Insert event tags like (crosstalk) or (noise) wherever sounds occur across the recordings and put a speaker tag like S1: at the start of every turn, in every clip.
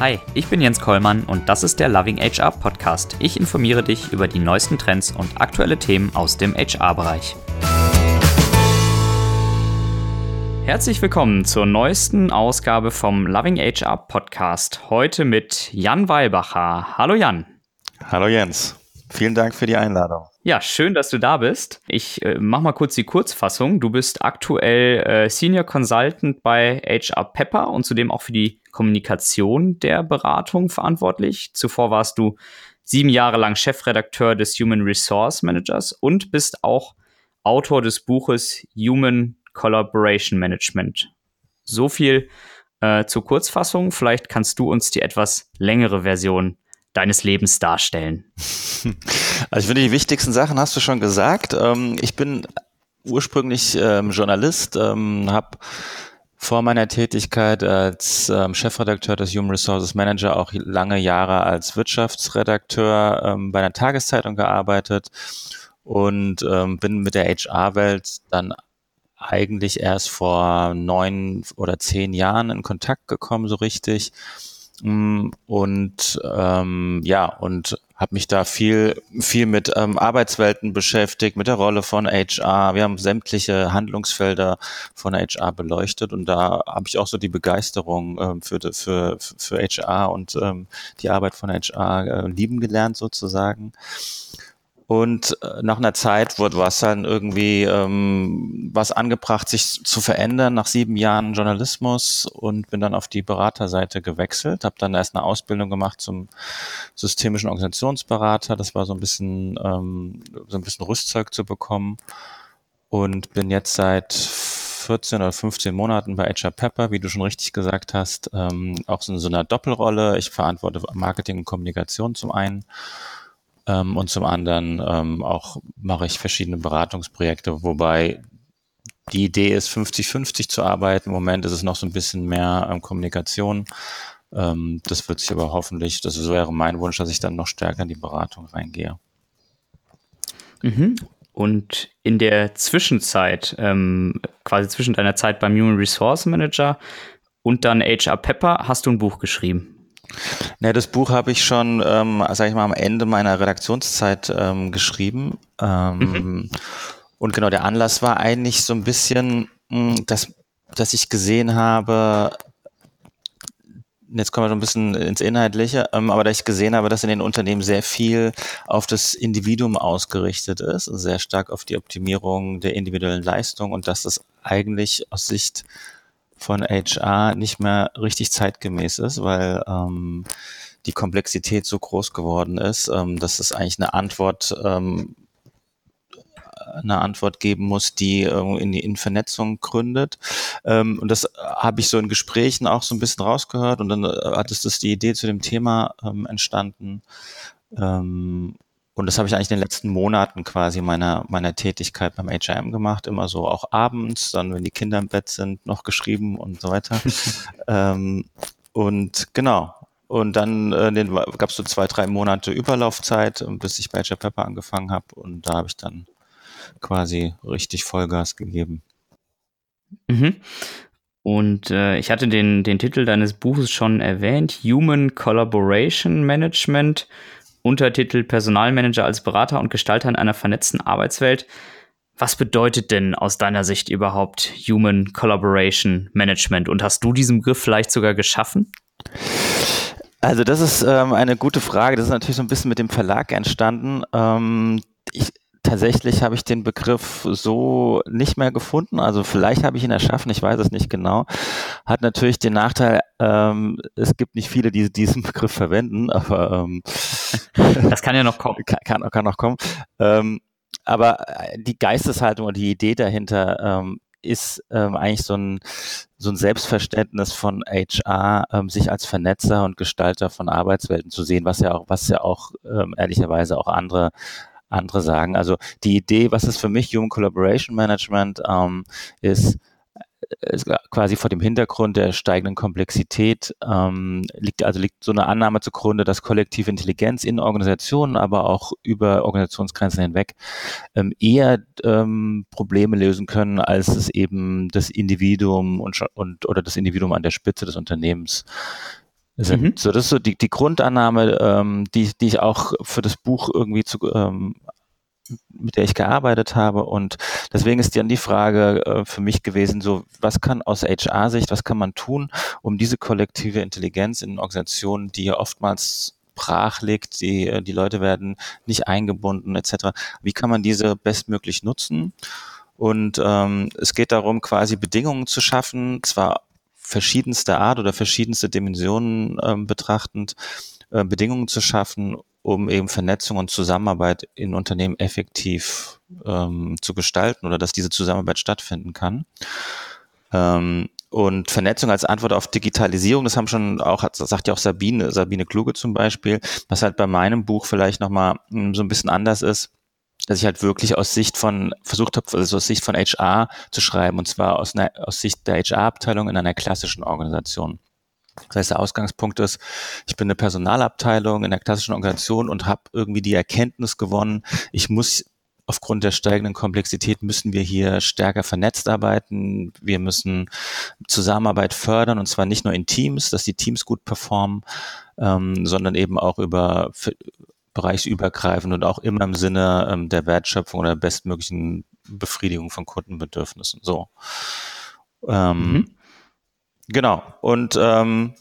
S1: Hi, ich bin Jens Kollmann und das ist der Loving HR Podcast. Ich informiere dich über die neuesten Trends und aktuelle Themen aus dem HR-Bereich. Herzlich willkommen zur neuesten Ausgabe vom Loving HR Podcast. Heute mit Jan Weilbacher. Hallo Jan.
S2: Hallo Jens. Vielen Dank für die Einladung.
S1: Ja, schön, dass du da bist. Ich äh, mach mal kurz die Kurzfassung. Du bist aktuell äh, Senior Consultant bei HR Pepper und zudem auch für die Kommunikation der Beratung verantwortlich. Zuvor warst du sieben Jahre lang Chefredakteur des Human Resource Managers und bist auch Autor des Buches Human Collaboration Management. So viel äh, zur Kurzfassung. Vielleicht kannst du uns die etwas längere Version deines Lebens darstellen? (laughs)
S2: Also ich finde, die wichtigsten Sachen hast du schon gesagt. Ähm, ich bin ursprünglich ähm, Journalist, ähm, habe vor meiner Tätigkeit als Chefredakteur des Human Resources Manager auch lange Jahre als Wirtschaftsredakteur bei einer Tageszeitung gearbeitet und bin mit der HR-Welt dann eigentlich erst vor neun oder zehn Jahren in Kontakt gekommen, so richtig. Mm, und ähm, ja, und habe mich da viel, viel mit ähm, Arbeitswelten beschäftigt, mit der Rolle von HR. Wir haben sämtliche Handlungsfelder von HR beleuchtet und da habe ich auch so die Begeisterung ähm, für, für, für HR und ähm, die Arbeit von HR äh, lieben gelernt sozusagen. Und äh, nach einer Zeit wurde was dann irgendwie ähm, was angebracht, sich zu verändern nach sieben Jahren Journalismus und bin dann auf die Beraterseite gewechselt, habe dann erst eine Ausbildung gemacht zum systemischen Organisationsberater. Das war so ein bisschen ähm, so ein bisschen Rüstzeug zu bekommen und bin jetzt seit 14 oder 15 Monaten bei HR Pepper, wie du schon richtig gesagt hast, ähm, auch so in so einer Doppelrolle. Ich verantworte Marketing und Kommunikation zum einen ähm, und zum anderen ähm, auch mache ich verschiedene Beratungsprojekte, wobei die Idee ist, 50-50 zu arbeiten. Im Moment ist es noch so ein bisschen mehr ähm, Kommunikation. Ähm, das wird sich aber hoffentlich, das wäre mein Wunsch, dass ich dann noch stärker in die Beratung reingehe.
S1: Mhm. Und in der Zwischenzeit, ähm, quasi zwischen deiner Zeit beim Human Resource Manager und dann HR Pepper, hast du ein Buch geschrieben.
S2: Ne, das Buch habe ich schon, ähm, sag ich mal, am Ende meiner Redaktionszeit ähm, geschrieben. Ähm, mhm. Und genau, der Anlass war eigentlich so ein bisschen, mh, hm, dass, dass ich gesehen habe, jetzt kommen wir so ein bisschen ins Inhaltliche, ähm, aber da ich gesehen habe, dass in den Unternehmen sehr viel auf das Individuum ausgerichtet ist und sehr stark auf die Optimierung der individuellen Leistung und dass das eigentlich aus Sicht von HR nicht mehr richtig zeitgemäß ist, weil ähm, die Komplexität so groß geworden ist, ähm, dass es eigentlich eine Antwort ähm, eine Antwort geben muss, die äh, in die Vernetzung gründet. Ähm, und das habe ich so in Gesprächen auch so ein bisschen rausgehört und dann äh, hat es das die Idee zu dem Thema ähm, entstanden. Ähm, und das habe ich eigentlich in den letzten Monaten quasi meiner, meiner Tätigkeit beim HM gemacht, immer so auch abends, dann wenn die Kinder im Bett sind, noch geschrieben und so weiter. (laughs) ähm, und genau. Und dann äh, gab es so zwei, drei Monate Überlaufzeit, bis ich bei HR Pepper angefangen habe. Und da habe ich dann quasi richtig Vollgas gegeben.
S1: Mhm. Und äh, ich hatte den, den Titel deines Buches schon erwähnt, Human Collaboration Management. Untertitel Personalmanager als Berater und Gestalter in einer vernetzten Arbeitswelt. Was bedeutet denn aus deiner Sicht überhaupt Human Collaboration Management? Und hast du diesen Begriff vielleicht sogar geschaffen?
S2: Also das ist ähm, eine gute Frage. Das ist natürlich so ein bisschen mit dem Verlag entstanden. Ähm, ich, tatsächlich habe ich den Begriff so nicht mehr gefunden. Also vielleicht habe ich ihn erschaffen, ich weiß es nicht genau. Hat natürlich den Nachteil, ähm, es gibt nicht viele, die diesen (laughs) Begriff verwenden, aber ähm, (laughs)
S1: das kann ja noch kommen. (laughs)
S2: Kann, kann, kann noch kommen. Ähm, aber äh, die Geisteshaltung oder die Idee dahinter ähm, ist ähm, eigentlich so ein, so ein Selbstverständnis von HR, ähm, sich als Vernetzer und Gestalter von Arbeitswelten zu sehen, was ja auch, was ja auch ähm, ehrlicherweise auch andere andere sagen. Also die Idee, was ist für mich Human Collaboration Management, ähm, ist, äh, ist quasi vor dem Hintergrund der steigenden Komplexität ähm, liegt also liegt so eine Annahme zugrunde, dass kollektive Intelligenz in Organisationen, aber auch über Organisationsgrenzen hinweg ähm, eher ähm, Probleme lösen können, als es eben das Individuum und, und oder das Individuum an der Spitze des Unternehmens sind. Mhm. So, das ist so die, die Grundannahme, ähm, die, die ich auch für das Buch irgendwie zu, ähm, mit der ich gearbeitet habe. Und deswegen ist dann die Frage äh, für mich gewesen, so, was kann aus HR-Sicht, was kann man tun, um diese kollektive Intelligenz in Organisationen, die ja oftmals brach liegt, die, äh, die Leute werden nicht eingebunden etc. Wie kann man diese bestmöglich nutzen? Und ähm, es geht darum, quasi Bedingungen zu schaffen, zwar verschiedenste Art oder verschiedenste Dimensionen ähm, betrachtend, äh, Bedingungen zu schaffen, um eben Vernetzung und Zusammenarbeit in Unternehmen effektiv ähm, zu gestalten oder dass diese Zusammenarbeit stattfinden kann. Ähm, und Vernetzung als Antwort auf Digitalisierung, das haben schon auch, sagt ja auch Sabine, Sabine Kluge zum Beispiel, was halt bei meinem Buch vielleicht nochmal hm, so ein bisschen anders ist, dass ich halt wirklich aus Sicht von, versucht habe, also aus Sicht von HR zu schreiben, und zwar aus, einer, aus Sicht der HR-Abteilung in einer klassischen Organisation. Das heißt, der Ausgangspunkt ist, ich bin eine Personalabteilung in der klassischen Organisation und habe irgendwie die Erkenntnis gewonnen, ich muss aufgrund der steigenden Komplexität müssen wir hier stärker vernetzt arbeiten. Wir müssen Zusammenarbeit fördern und zwar nicht nur in Teams, dass die Teams gut performen, ähm, sondern eben auch über bereichsübergreifend und auch immer im Sinne ähm, der Wertschöpfung oder bestmöglichen Befriedigung von Kundenbedürfnissen. So. Ähm, mhm. Genau. Und ähm,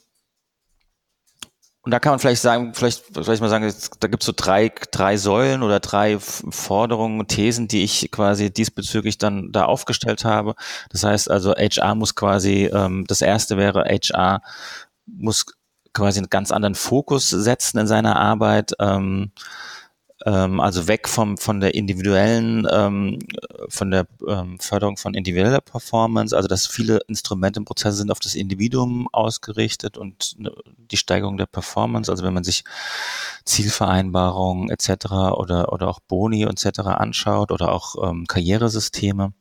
S2: und da kann man vielleicht sagen, vielleicht, vielleicht mal sagen, da gibt es so drei, drei Säulen oder drei Forderungen, Thesen, die ich quasi diesbezüglich dann da aufgestellt habe. Das heißt also, HR muss quasi, ähm, das erste wäre, HR muss quasi einen ganz anderen Fokus setzen in seiner Arbeit. Ähm, ähm, also weg vom, von der individuellen, ähm, von der ähm, Förderung von individueller Performance, also dass viele Instrumente und Prozesse sind auf das Individuum ausgerichtet und ne, die Steigerung der Performance, also wenn man sich Zielvereinbarungen etc. oder, oder auch Boni etc. anschaut oder auch ähm, Karrieresysteme.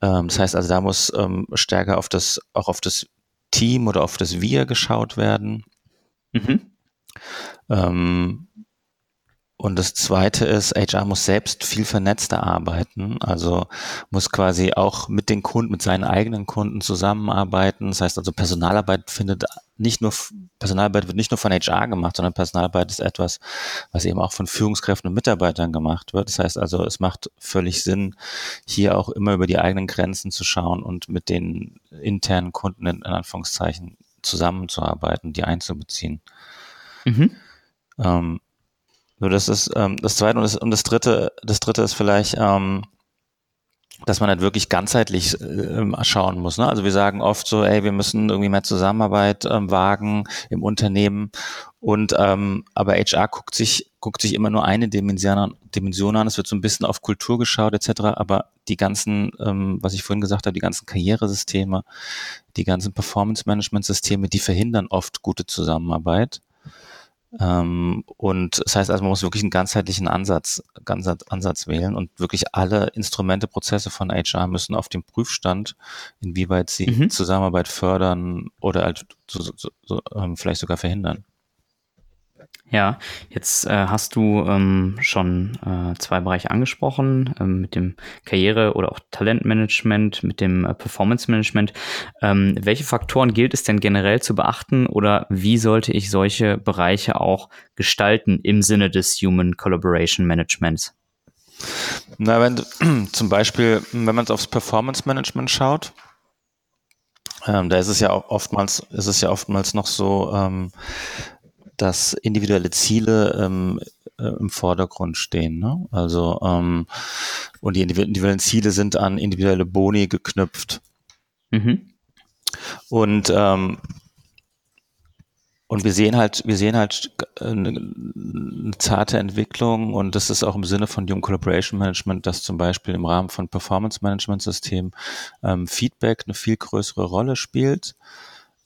S2: Ähm, das heißt also, da muss ähm, stärker auf das, auch auf das Team oder auf das Wir geschaut werden. Mhm. Ähm, und das zweite ist, HR muss selbst viel vernetzter arbeiten, also muss quasi auch mit den Kunden, mit seinen eigenen Kunden zusammenarbeiten. Das heißt also, Personalarbeit findet nicht nur, Personalarbeit wird nicht nur von HR gemacht, sondern Personalarbeit ist etwas, was eben auch von Führungskräften und Mitarbeitern gemacht wird. Das heißt also, es macht völlig Sinn, hier auch immer über die eigenen Grenzen zu schauen und mit den internen Kunden in, Anführungszeichen zusammenzuarbeiten, die einzubeziehen. Mhm. Ähm, so, das ist ähm, das zweite und das, und das dritte, das dritte ist vielleicht, ähm, dass man halt wirklich ganzheitlich äh, schauen muss. Ne? Also wir sagen oft so, ey, wir müssen irgendwie mehr Zusammenarbeit ähm, wagen im Unternehmen. Und ähm, aber HR guckt sich, guckt sich immer nur eine Dimension an, Dimension an. Es wird so ein bisschen auf Kultur geschaut, etc. Aber die ganzen, ähm, was ich vorhin gesagt habe, die ganzen Karrieresysteme, die ganzen Performance-Management-Systeme, die verhindern oft gute Zusammenarbeit. Ähm, und das heißt also, man muss wirklich einen ganzheitlichen Ansatz, Ansatz, Ansatz wählen und wirklich alle Instrumente, Prozesse von HR müssen auf dem Prüfstand, inwieweit sie mhm. Zusammenarbeit fördern oder halt so, so, so, ähm, vielleicht sogar verhindern.
S1: Ja, jetzt äh, hast du ähm, schon äh, zwei Bereiche angesprochen, ähm, mit dem Karriere- oder auch Talentmanagement, mit dem äh, Performance-Management. Ähm, welche Faktoren gilt es denn generell zu beachten oder wie sollte ich solche Bereiche auch gestalten im Sinne des Human Collaboration Managements?
S2: Na, wenn (clears throat) zum Beispiel, wenn man aufs Performance-Management schaut, ähm, da ist es ja auch oftmals, ist es ja oftmals noch so, ähm, dass individuelle Ziele ähm, äh, im Vordergrund stehen. Ne? Also ähm, und die individuellen Ziele sind an individuelle Boni geknüpft. Mhm. Und ähm, und wir sehen halt, wir sehen halt eine, eine, zarte Entwicklung und das ist auch im Sinne von Human Collaboration Management, dass zum Beispiel im Rahmen von Performance Management Systemen ähm, Feedback eine viel größere Rolle spielt.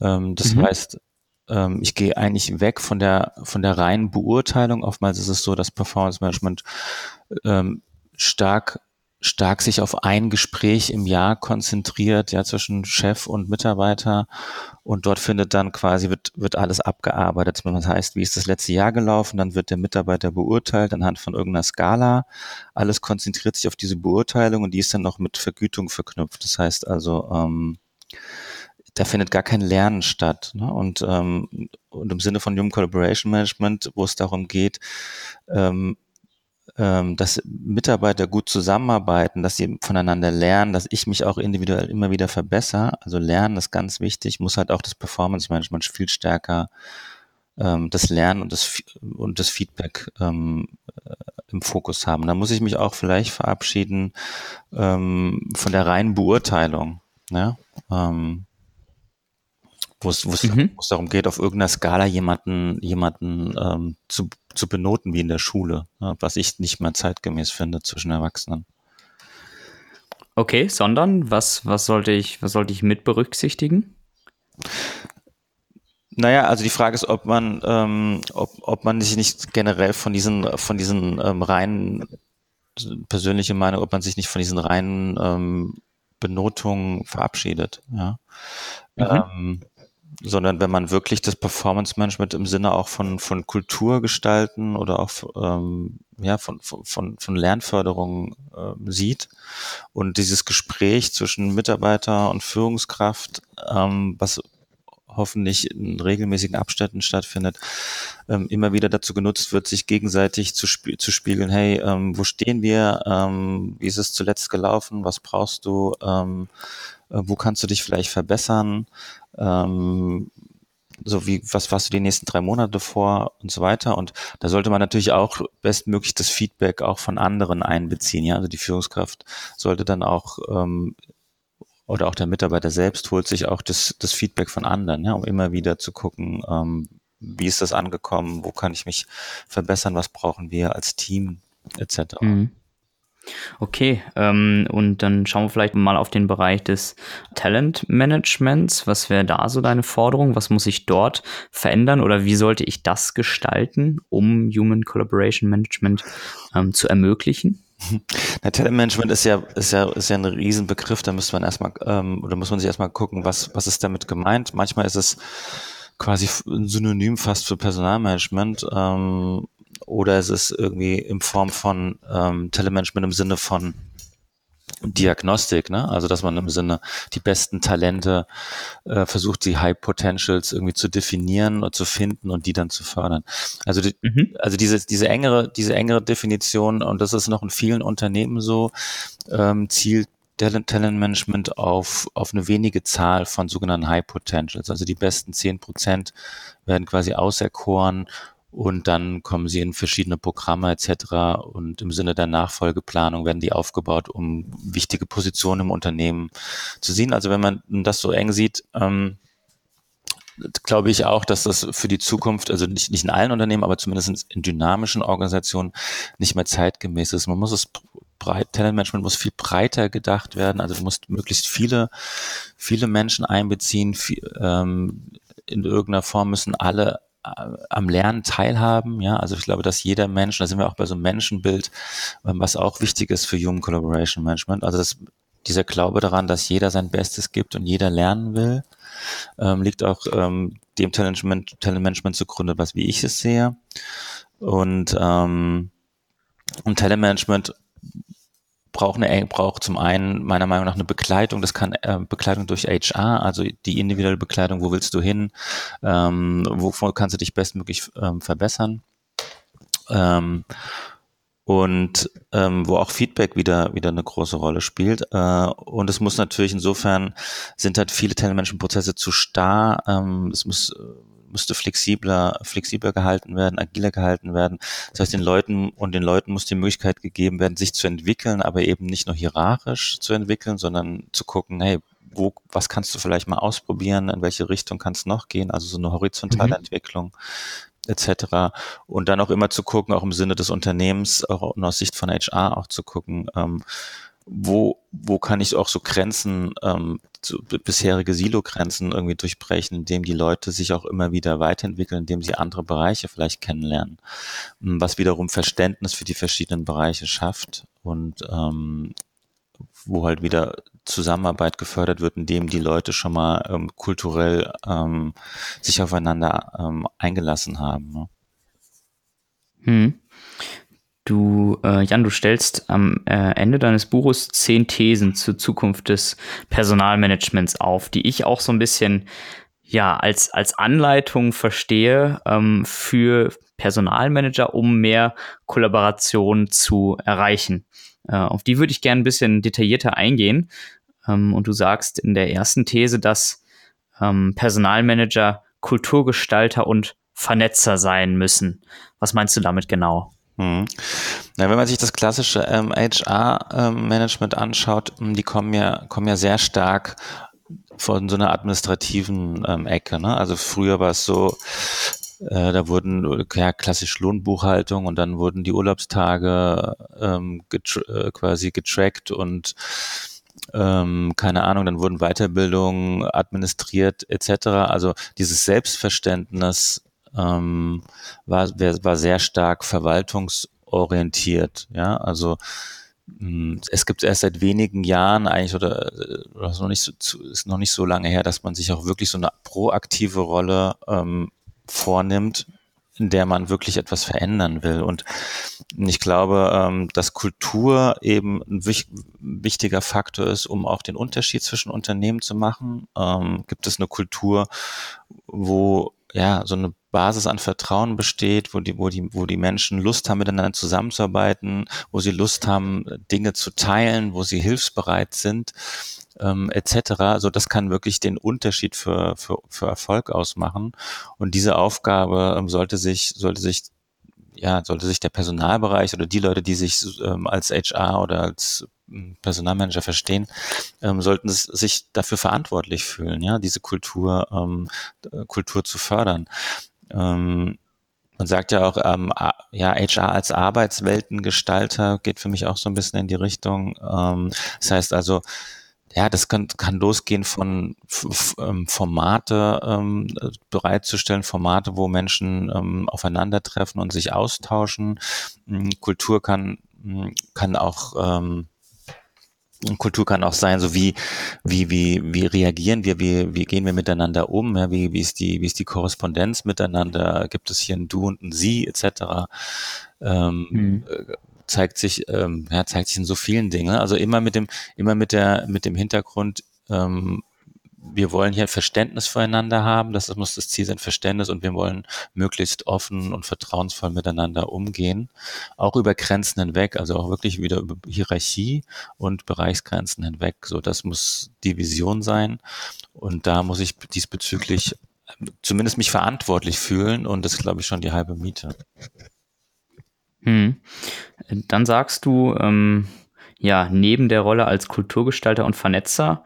S2: Ähm, das mhm. heißt, ähm, ich gehe eigentlich weg von der, von der reinen Beurteilung. Oftmals ist es so, dass Performance Management ähm, stark stark sich auf ein Gespräch im Jahr konzentriert, ja, zwischen Chef und Mitarbeiter. Und dort findet dann quasi, wird, wird alles abgearbeitet. Das heißt, wie ist das letzte Jahr gelaufen? Dann wird der Mitarbeiter beurteilt anhand von irgendeiner Skala. Alles konzentriert sich auf diese Beurteilung und die ist dann noch mit Vergütung verknüpft. Das heißt also, ähm, da findet gar kein Lernen statt. Ne? Und, ähm, und im Sinne von Human Collaboration Management, wo es darum geht, ähm, ähm, dass Mitarbeiter gut zusammenarbeiten, dass sie voneinander lernen, dass ich mich auch individuell immer wieder verbessere. Also Lernen ist ganz wichtig, muss halt auch das Performance Management viel stärker ähm, das Lernen und das, und das Feedback ähm, äh, im Fokus haben. Da muss ich mich auch vielleicht verabschieden ähm, von der reinen Beurteilung. Ja? Ähm, wo es, mhm. darum geht, auf irgendeiner Skala jemanden, jemanden ähm, zu, zu benoten wie in der Schule, ja, was ich nicht mehr zeitgemäß finde zwischen Erwachsenen.
S1: Okay, sondern was, was sollte ich, was sollte ich mit berücksichtigen?
S2: Naja, also die Frage ist, ob man, ähm, ob, ob man sich nicht generell von diesen, von diesen ähm, reinen, persönliche Meinung, ob man sich nicht von diesen reinen ähm, Benotungen verabschiedet. Ja. Mhm. Ähm, sondern wenn man wirklich das Performance Management im Sinne auch von, von Kultur gestalten oder auch ähm, ja, von, von, von Lernförderung äh, sieht und dieses Gespräch zwischen Mitarbeiter und Führungskraft, ähm, was hoffentlich in regelmäßigen Abständen stattfindet, ähm, immer wieder dazu genutzt wird, sich gegenseitig zu, spie zu spiegeln, hey, ähm, wo stehen wir, ähm, wie ist es zuletzt gelaufen, was brauchst du, ähm, äh, wo kannst du dich vielleicht verbessern, ähm, so wie, was warst du die nächsten drei Monate vor und so weiter. Und da sollte man natürlich auch bestmöglich das Feedback auch von anderen einbeziehen. Ja, also die Führungskraft sollte dann auch ähm, oder auch der Mitarbeiter selbst holt sich auch das, das Feedback von anderen, ja, um immer wieder zu gucken, ähm, wie ist das angekommen, wo kann ich mich verbessern, was brauchen wir als Team etc. Mhm.
S1: Okay, ähm, und dann schauen wir vielleicht mal auf den Bereich des Talentmanagements. Was wäre da so deine Forderung? Was muss ich dort verändern oder wie sollte ich das gestalten, um Human Collaboration Management ähm, zu ermöglichen? (laughs)
S2: Na, Talentmanagement ist ja, ist ja, ist ja ein Riesenbegriff. Da müsste man erstmal, ähm, oder muss man sich erstmal gucken, was, was ist damit gemeint. Manchmal ist es quasi ein Synonym fast für Personalmanagement. Ähm, oder ist es irgendwie in Form von ähm, Telemanagement im Sinne von Diagnostik, ne? Also dass man im Sinne die besten Talente äh, versucht, die High Potentials irgendwie zu definieren und zu finden und die dann zu fördern. Also die, mhm. also diese diese engere diese engere Definition und das ist noch in vielen Unternehmen so ähm, zielt Talentmanagement auf, auf eine wenige Zahl von sogenannten High Potentials. Also die besten zehn Prozent werden quasi auserkoren und dann kommen sie in verschiedene Programme etc. Und im Sinne der Nachfolgeplanung werden die aufgebaut, um wichtige Positionen im Unternehmen zu sehen. Also wenn man das so eng sieht, ähm, glaube ich auch, dass das für die Zukunft, also nicht, nicht in allen Unternehmen, aber zumindest in dynamischen Organisationen nicht mehr zeitgemäß ist. Man muss es breit, Talentmanagement muss viel breiter gedacht werden. Also du musst möglichst viele, viele Menschen einbeziehen. Viel, ähm, in irgendeiner Form müssen alle am Lernen teilhaben. Ja, also ich glaube, dass jeder Mensch, da sind wir auch bei so einem Menschenbild, ähm, was auch wichtig ist für Human Collaboration Management. Also das, dieser Glaube daran, dass jeder sein Bestes gibt und jeder lernen will, ähm, liegt auch ähm, dem Talentmanagement, Talentmanagement zugrunde, was wie ich es sehe. Und, ähm, und Talentmanagement braucht, eine, braucht zum einen meiner Meinung nach eine Begleitung. Das kann äh, Begleitung durch HR, also die individuelle Begleitung, wo willst du hin, ähm, wovon kannst du dich bestmöglich ähm, verbessern. Ähm, und ähm, wo auch Feedback wieder wieder eine große Rolle spielt. Äh, und es muss natürlich insofern sind halt viele Telemenschen-Prozesse zu starr. Ähm, es muss müsste flexibler, flexibler gehalten werden, agiler gehalten werden. Das heißt, den Leuten und den Leuten muss die Möglichkeit gegeben werden, sich zu entwickeln, aber eben nicht nur hierarchisch zu entwickeln, sondern zu gucken, hey, wo, was kannst du vielleicht mal ausprobieren, in welche Richtung kannst du noch gehen, also so eine horizontale mhm. Entwicklung etc. Und dann auch immer zu gucken, auch im Sinne des Unternehmens, auch aus Sicht von HR auch zu gucken, ähm, wo, wo kann ich auch so Grenzen, ähm, so bisherige Silo-Grenzen irgendwie durchbrechen, indem die Leute sich auch immer wieder weiterentwickeln, indem sie andere Bereiche vielleicht kennenlernen, hm, was wiederum Verständnis für die verschiedenen Bereiche schafft und ähm, wo halt wieder Zusammenarbeit gefördert wird, indem die Leute schon mal ähm, kulturell ähm, sich aufeinander ähm, eingelassen haben. Ne?
S1: Hm. Du, äh, Jan, du stellst am äh, Ende deines Buches zehn Thesen zur Zukunft des Personalmanagements auf, die ich auch so ein bisschen ja als als Anleitung verstehe ähm, für Personalmanager, um mehr Kollaboration zu erreichen. Äh, auf die würde ich gerne ein bisschen detaillierter eingehen. Ähm, und du sagst in der ersten These, dass ähm, Personalmanager Kulturgestalter und Vernetzer sein müssen. Was meinst du damit genau?
S2: Hm. Na, wenn man sich das klassische ähm, HR-Management ähm, anschaut, hm, die kommen ja, kommen ja sehr stark von so einer administrativen ähm, Ecke. Ne? Also früher war es so, äh, da wurden ja klassisch Lohnbuchhaltung und dann wurden die Urlaubstage ähm, getra äh, quasi getrackt und ähm, keine Ahnung, dann wurden Weiterbildungen administriert etc. Also dieses Selbstverständnis ähm, war, war sehr stark verwaltungsorientiert. Ja, also hm, es gibt erst seit wenigen Jahren eigentlich oder, oder ist noch nicht so, ist noch nicht so lange her, dass man sich auch wirklich so eine proaktive Rolle ähm, vornimmt, in der man wirklich etwas verändern will. Und ich glaube, ähm, dass Kultur eben ein wichtiger Faktor ist, um auch den Unterschied zwischen Unternehmen zu machen. Ähm, gibt es eine Kultur, wo ja so eine Basis an Vertrauen besteht, wo die, wo die, wo die Menschen Lust haben, miteinander zusammenzuarbeiten, wo sie Lust haben, Dinge zu teilen, wo sie hilfsbereit sind, ähm, etc. Also das kann wirklich den Unterschied für, für, für Erfolg ausmachen. Und diese Aufgabe ähm, sollte sich, sollte sich ja, sollte sich der Personalbereich oder die Leute, die sich ähm, als HR oder als hm, Personalmanager verstehen, ähm, sollten sich dafür verantwortlich fühlen, ja, diese Kultur, ähm, Kultur zu fördern. Ähm, man sagt ja auch, ähm, ja, HR als Arbeitsweltengestalter geht für mich auch so ein bisschen in die Richtung. Ähm, das heißt also, ja, das kann, kann losgehen von ähm, Formate ähm, bereitzustellen, Formate, wo Menschen ähm, aufeinandertreffen und sich austauschen. Hm, Kultur kann, hm, kann auch ähm, Kultur kann auch sein, so wie, wie, wie, wie reagieren wir, wie, wie gehen wir miteinander um, ja, wie, wie ist die, wie ist die Korrespondenz miteinander, gibt es hier ein Du und ein Sie, etc. Ähm, mhm. Äh, zeigt sich, ähm, ja, zeigt sich in so vielen Dingen. Also immer mit dem, immer mit der, mit dem Hintergrund, ähm, wir wollen hier Verständnis füreinander haben, das muss das Ziel sein, Verständnis und wir wollen möglichst offen und vertrauensvoll miteinander umgehen, auch über Grenzen hinweg, also auch wirklich wieder über Hierarchie und Bereichsgrenzen hinweg. So, das muss die Vision sein und da muss ich diesbezüglich zumindest mich verantwortlich fühlen und das ist, glaube ich, schon die halbe Miete.
S1: Hm. Dann sagst du, ähm, ja, neben der Rolle als Kulturgestalter und Vernetzer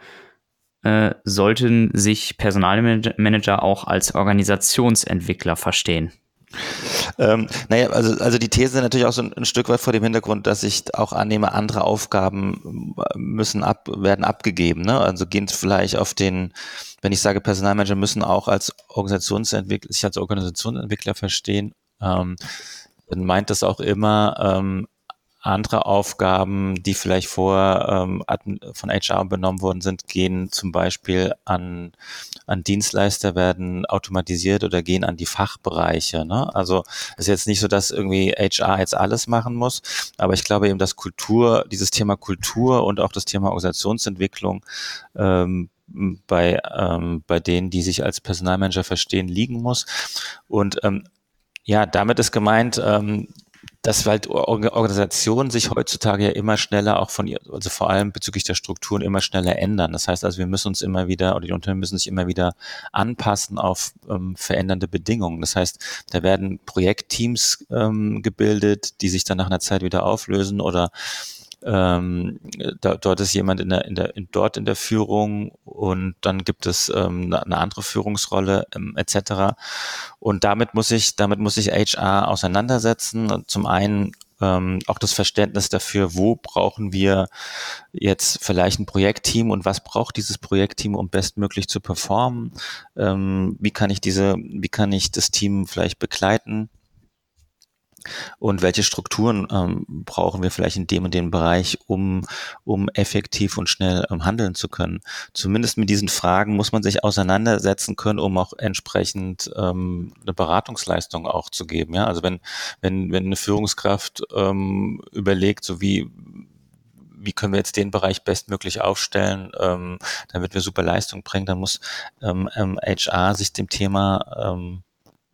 S1: äh, sollten sich Personalmanager auch als Organisationsentwickler verstehen.
S2: Ähm, naja, also, also die These natürlich auch so ein, ein, Stück weit vor dem Hintergrund, dass ich auch annehme, andere Aufgaben müssen ab, werden abgegeben. Ne? Also gehen vielleicht auf den, wenn ich sage, Personalmanager müssen auch als Organisationsentwickler, sich als Organisationsentwickler verstehen, ähm, dann meint das auch immer ähm, andere Aufgaben, die vielleicht vorher ähm, von HR übernommen worden sind, gehen zum Beispiel an, an Dienstleister, werden automatisiert oder gehen an die Fachbereiche. Ne? Also es ist jetzt nicht so, dass irgendwie HR jetzt alles machen muss, aber ich glaube eben, dass Kultur, dieses Thema Kultur und auch das Thema Organisationsentwicklung ähm, bei, ähm, bei denen, die sich als Personalmanager verstehen, liegen muss. Und ähm, ja, damit ist gemeint, ähm, dass halt Organisationen sich heutzutage ja immer schneller auch von ihr, also vor allem bezüglich der Strukturen immer schneller ändern. Das heißt also, wir müssen uns immer wieder, oder die Unternehmen müssen sich immer wieder anpassen auf ähm, verändernde Bedingungen. Das heißt, da werden Projektteams ähm, gebildet, die sich dann nach einer Zeit wieder auflösen oder ähm, da, dort ist jemand in der, in der, in, dort in der Führung und dann gibt es ähm, eine andere Führungsrolle ähm, etc. Und damit muss ich, damit muss ich HR auseinandersetzen. Zum einen ähm, auch das Verständnis dafür, wo brauchen wir jetzt vielleicht ein Projektteam und was braucht dieses Projektteam, um bestmöglich zu performen? Ähm, wie kann ich diese, wie kann ich das Team vielleicht begleiten? Und welche Strukturen ähm, brauchen wir vielleicht in dem und dem Bereich, um, um effektiv und schnell ähm, handeln zu können. Zumindest mit diesen Fragen muss man sich auseinandersetzen können, um auch entsprechend ähm, eine Beratungsleistung auch zu geben. Ja? Also wenn, wenn, wenn eine Führungskraft ähm, überlegt, so wie wie können wir jetzt den Bereich bestmöglich aufstellen, ähm, damit wir super Leistung bringen, dann muss ähm, HR ähm, sich dem Thema ähm,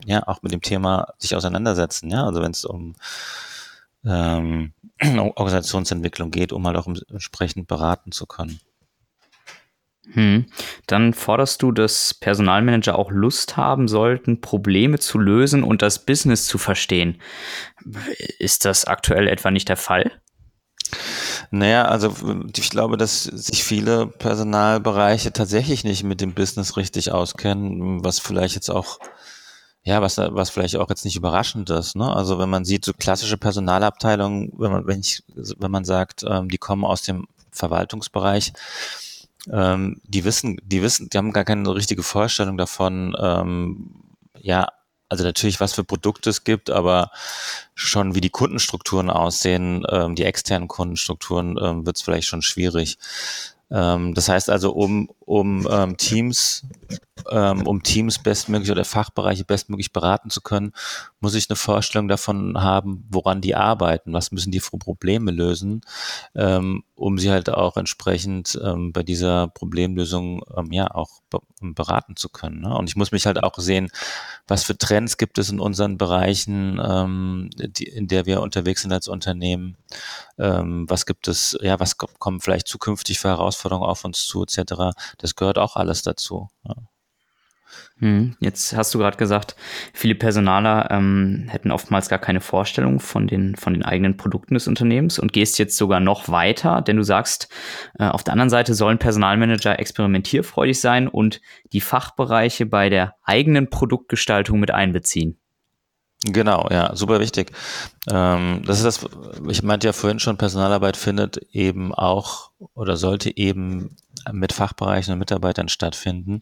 S2: ja auch mit dem Thema sich auseinandersetzen. Ja, also wenn es um ähm, (clears throat) Organisationsentwicklung geht, um halt auch entsprechend beraten zu können.
S1: Hm. Dann forderst du, dass Personalmanager auch Lust haben sollten, Probleme zu lösen und das Business zu verstehen. Ist das aktuell etwa nicht der Fall?
S2: Naja, also ich glaube, dass sich viele Personalbereiche tatsächlich nicht mit dem Business richtig auskennen, was vielleicht jetzt auch ja, was, was vielleicht auch jetzt nicht überraschend ist. Ne? Also wenn man sieht, so klassische Personalabteilungen, wenn man, wenn ich, wenn man sagt, ähm, die kommen aus dem Verwaltungsbereich, ähm, die wissen, die wissen, die haben gar keine richtige Vorstellung davon, ähm, ja, also natürlich, was für Produkte es gibt, aber schon wie die Kundenstrukturen aussehen, ähm, die externen Kundenstrukturen, ähm, wird es vielleicht schon schwierig. Ähm, das heißt also, um, um ähm, Teams ähm, um Teams bestmöglich oder Fachbereiche bestmöglich beraten zu können, muss ich eine Vorstellung davon haben, woran die arbeiten, was müssen die für Probleme lösen, ähm, um sie halt auch entsprechend ähm, bei dieser Problemlösung ähm, ja auch be beraten zu können. Ne? Und ich muss mich halt auch sehen, was für Trends gibt es in unseren Bereichen, ähm, die, in der wir unterwegs sind als Unternehmen, ähm, was gibt es, ja, was kommen vielleicht zukünftig für Herausforderungen auf uns zu, etc. Das gehört auch alles dazu.
S1: Hm, jetzt hast du gerade gesagt, viele Personaler ähm, hätten oftmals gar keine Vorstellung von den, von den eigenen Produkten des Unternehmens und gehst jetzt sogar noch weiter, denn du sagst, äh, auf der anderen Seite sollen Personalmanager experimentierfreudig sein und die Fachbereiche bei der eigenen Produktgestaltung mit einbeziehen.
S2: Genau, ja, super wichtig. Ähm, das ist das, ich meinte ja vorhin schon, Personalarbeit findet eben auch oder sollte eben mit Fachbereichen und Mitarbeitern stattfinden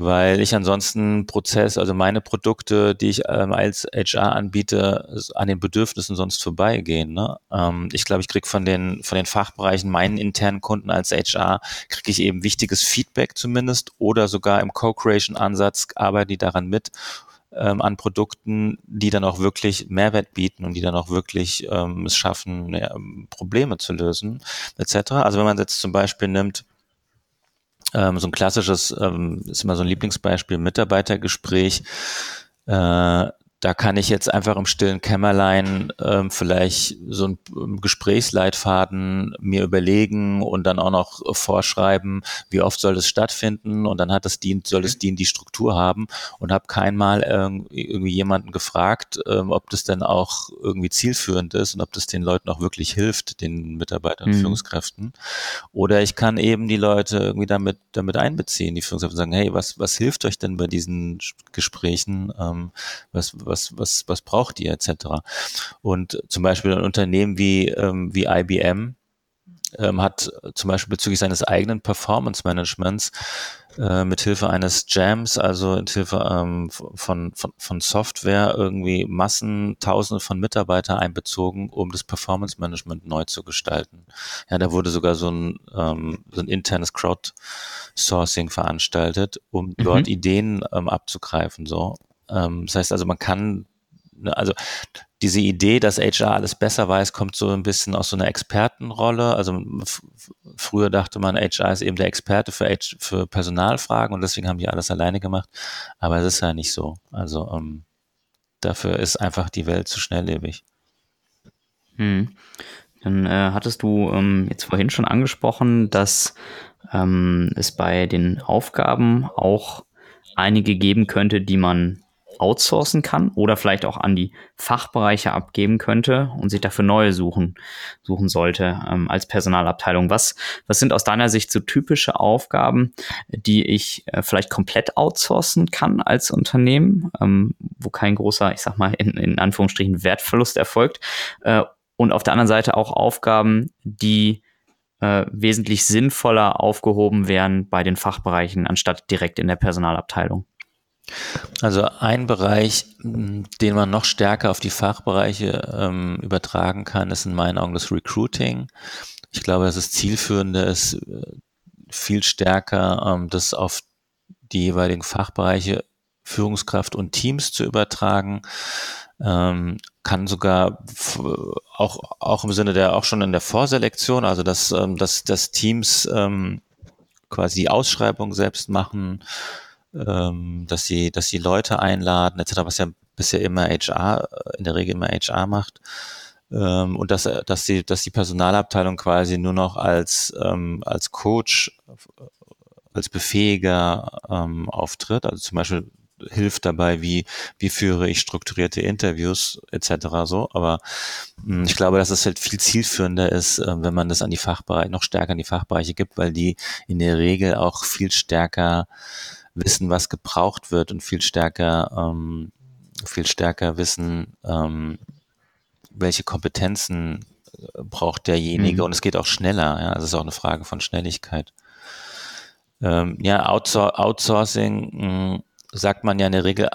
S2: weil ich ansonsten Prozess, also meine Produkte, die ich ähm, als HR anbiete, an den Bedürfnissen sonst vorbeigehen. Ne? Ähm, ich glaube, ich kriege von den von den Fachbereichen meinen internen Kunden als HR kriege ich eben wichtiges Feedback zumindest oder sogar im Co-Creation-Ansatz arbeiten die daran mit ähm, an Produkten, die dann auch wirklich Mehrwert bieten und die dann auch wirklich ähm, es schaffen, ja, Probleme zu lösen etc. Also wenn man jetzt zum Beispiel nimmt ähm, so ein klassisches, ähm, ist immer so ein Lieblingsbeispiel, Mitarbeitergespräch. Äh, da kann ich jetzt einfach im stillen Kämmerlein ähm, vielleicht so ein ähm, Gesprächsleitfaden mir überlegen und dann auch noch vorschreiben, wie oft soll es stattfinden und dann hat es dient, soll es dient die Struktur haben und habe keinmal irgendwie jemanden gefragt, ähm, ob das denn auch irgendwie zielführend ist und ob das den Leuten auch wirklich hilft, den Mitarbeitern und mhm. Führungskräften. Oder ich kann eben die Leute irgendwie damit, damit einbeziehen, die Führungskräfte sagen, hey, was, was hilft euch denn bei diesen Gesprächen? Ähm, was, was, was, was braucht ihr etc. Und zum Beispiel ein Unternehmen wie, ähm, wie IBM ähm, hat zum Beispiel bezüglich seines eigenen Performance Managements äh, mit Hilfe eines Jams, also mit Hilfe ähm, von, von, von Software irgendwie Massen, Tausende von Mitarbeitern einbezogen, um das Performance Management neu zu gestalten. Ja, da wurde sogar so ein, ähm, so ein internes Crowdsourcing veranstaltet, um mhm. dort Ideen ähm, abzugreifen. So ähm, das heißt also, man kann, ne, also diese Idee, dass HR alles besser weiß, kommt so ein bisschen aus so einer Expertenrolle. Also früher dachte man, HR ist eben der Experte für, H für Personalfragen und deswegen haben die alles alleine gemacht. Aber es ist ja nicht so. Also ähm, dafür ist einfach die Welt zu schnelllebig.
S1: Hm. Dann äh, hattest du ähm, jetzt vorhin schon angesprochen, dass ähm, es bei den Aufgaben auch einige geben könnte, die man outsourcen kann oder vielleicht auch an die Fachbereiche abgeben könnte und sich dafür neue suchen, suchen sollte ähm, als Personalabteilung. Was, was sind aus deiner Sicht so typische Aufgaben, die ich äh, vielleicht komplett outsourcen kann als Unternehmen, ähm, wo kein großer, ich sag mal, in, in Anführungsstrichen Wertverlust erfolgt? Äh, und auf der anderen Seite auch Aufgaben, die äh, wesentlich sinnvoller aufgehoben wären bei den Fachbereichen, anstatt direkt in der Personalabteilung.
S2: Also ein Bereich, den man noch stärker auf die Fachbereiche ähm, übertragen kann, ist in meinen Augen das Recruiting. Ich glaube, dass es zielführender ist, äh, viel stärker ähm, das auf die jeweiligen Fachbereiche Führungskraft und Teams zu übertragen. Ähm, kann sogar auch, auch im Sinne der, auch schon in der Vorselektion, also dass, ähm, dass, dass Teams ähm, quasi die Ausschreibung selbst machen, ähm, dass sie, dass sie Leute einladen, etc., was ja bisher immer HR, in der Regel immer HR macht. Ähm, und dass, dass die, dass die Personalabteilung quasi nur noch als, ähm, als Coach, als Befähiger ähm, auftritt. Also zum Beispiel hilft dabei, wie, wie führe ich strukturierte Interviews etc. so. Aber mh, hm, ich glaube, dass es halt viel zielführender ist, äh, wenn man das an die Fachbereiche, noch stärker an die Fachbereiche gibt, weil die in der Regel auch viel stärker wissen, was gebraucht wird und viel stärker, ähm, viel stärker wissen, ähm, welche Kompetenzen äh, braucht derjenige mhm. und es geht auch schneller. Ja, das ist auch eine Frage von Schnelligkeit. Ähm, ja, Outsour Outsourcing mh, hm, sagt man ja in der Regel,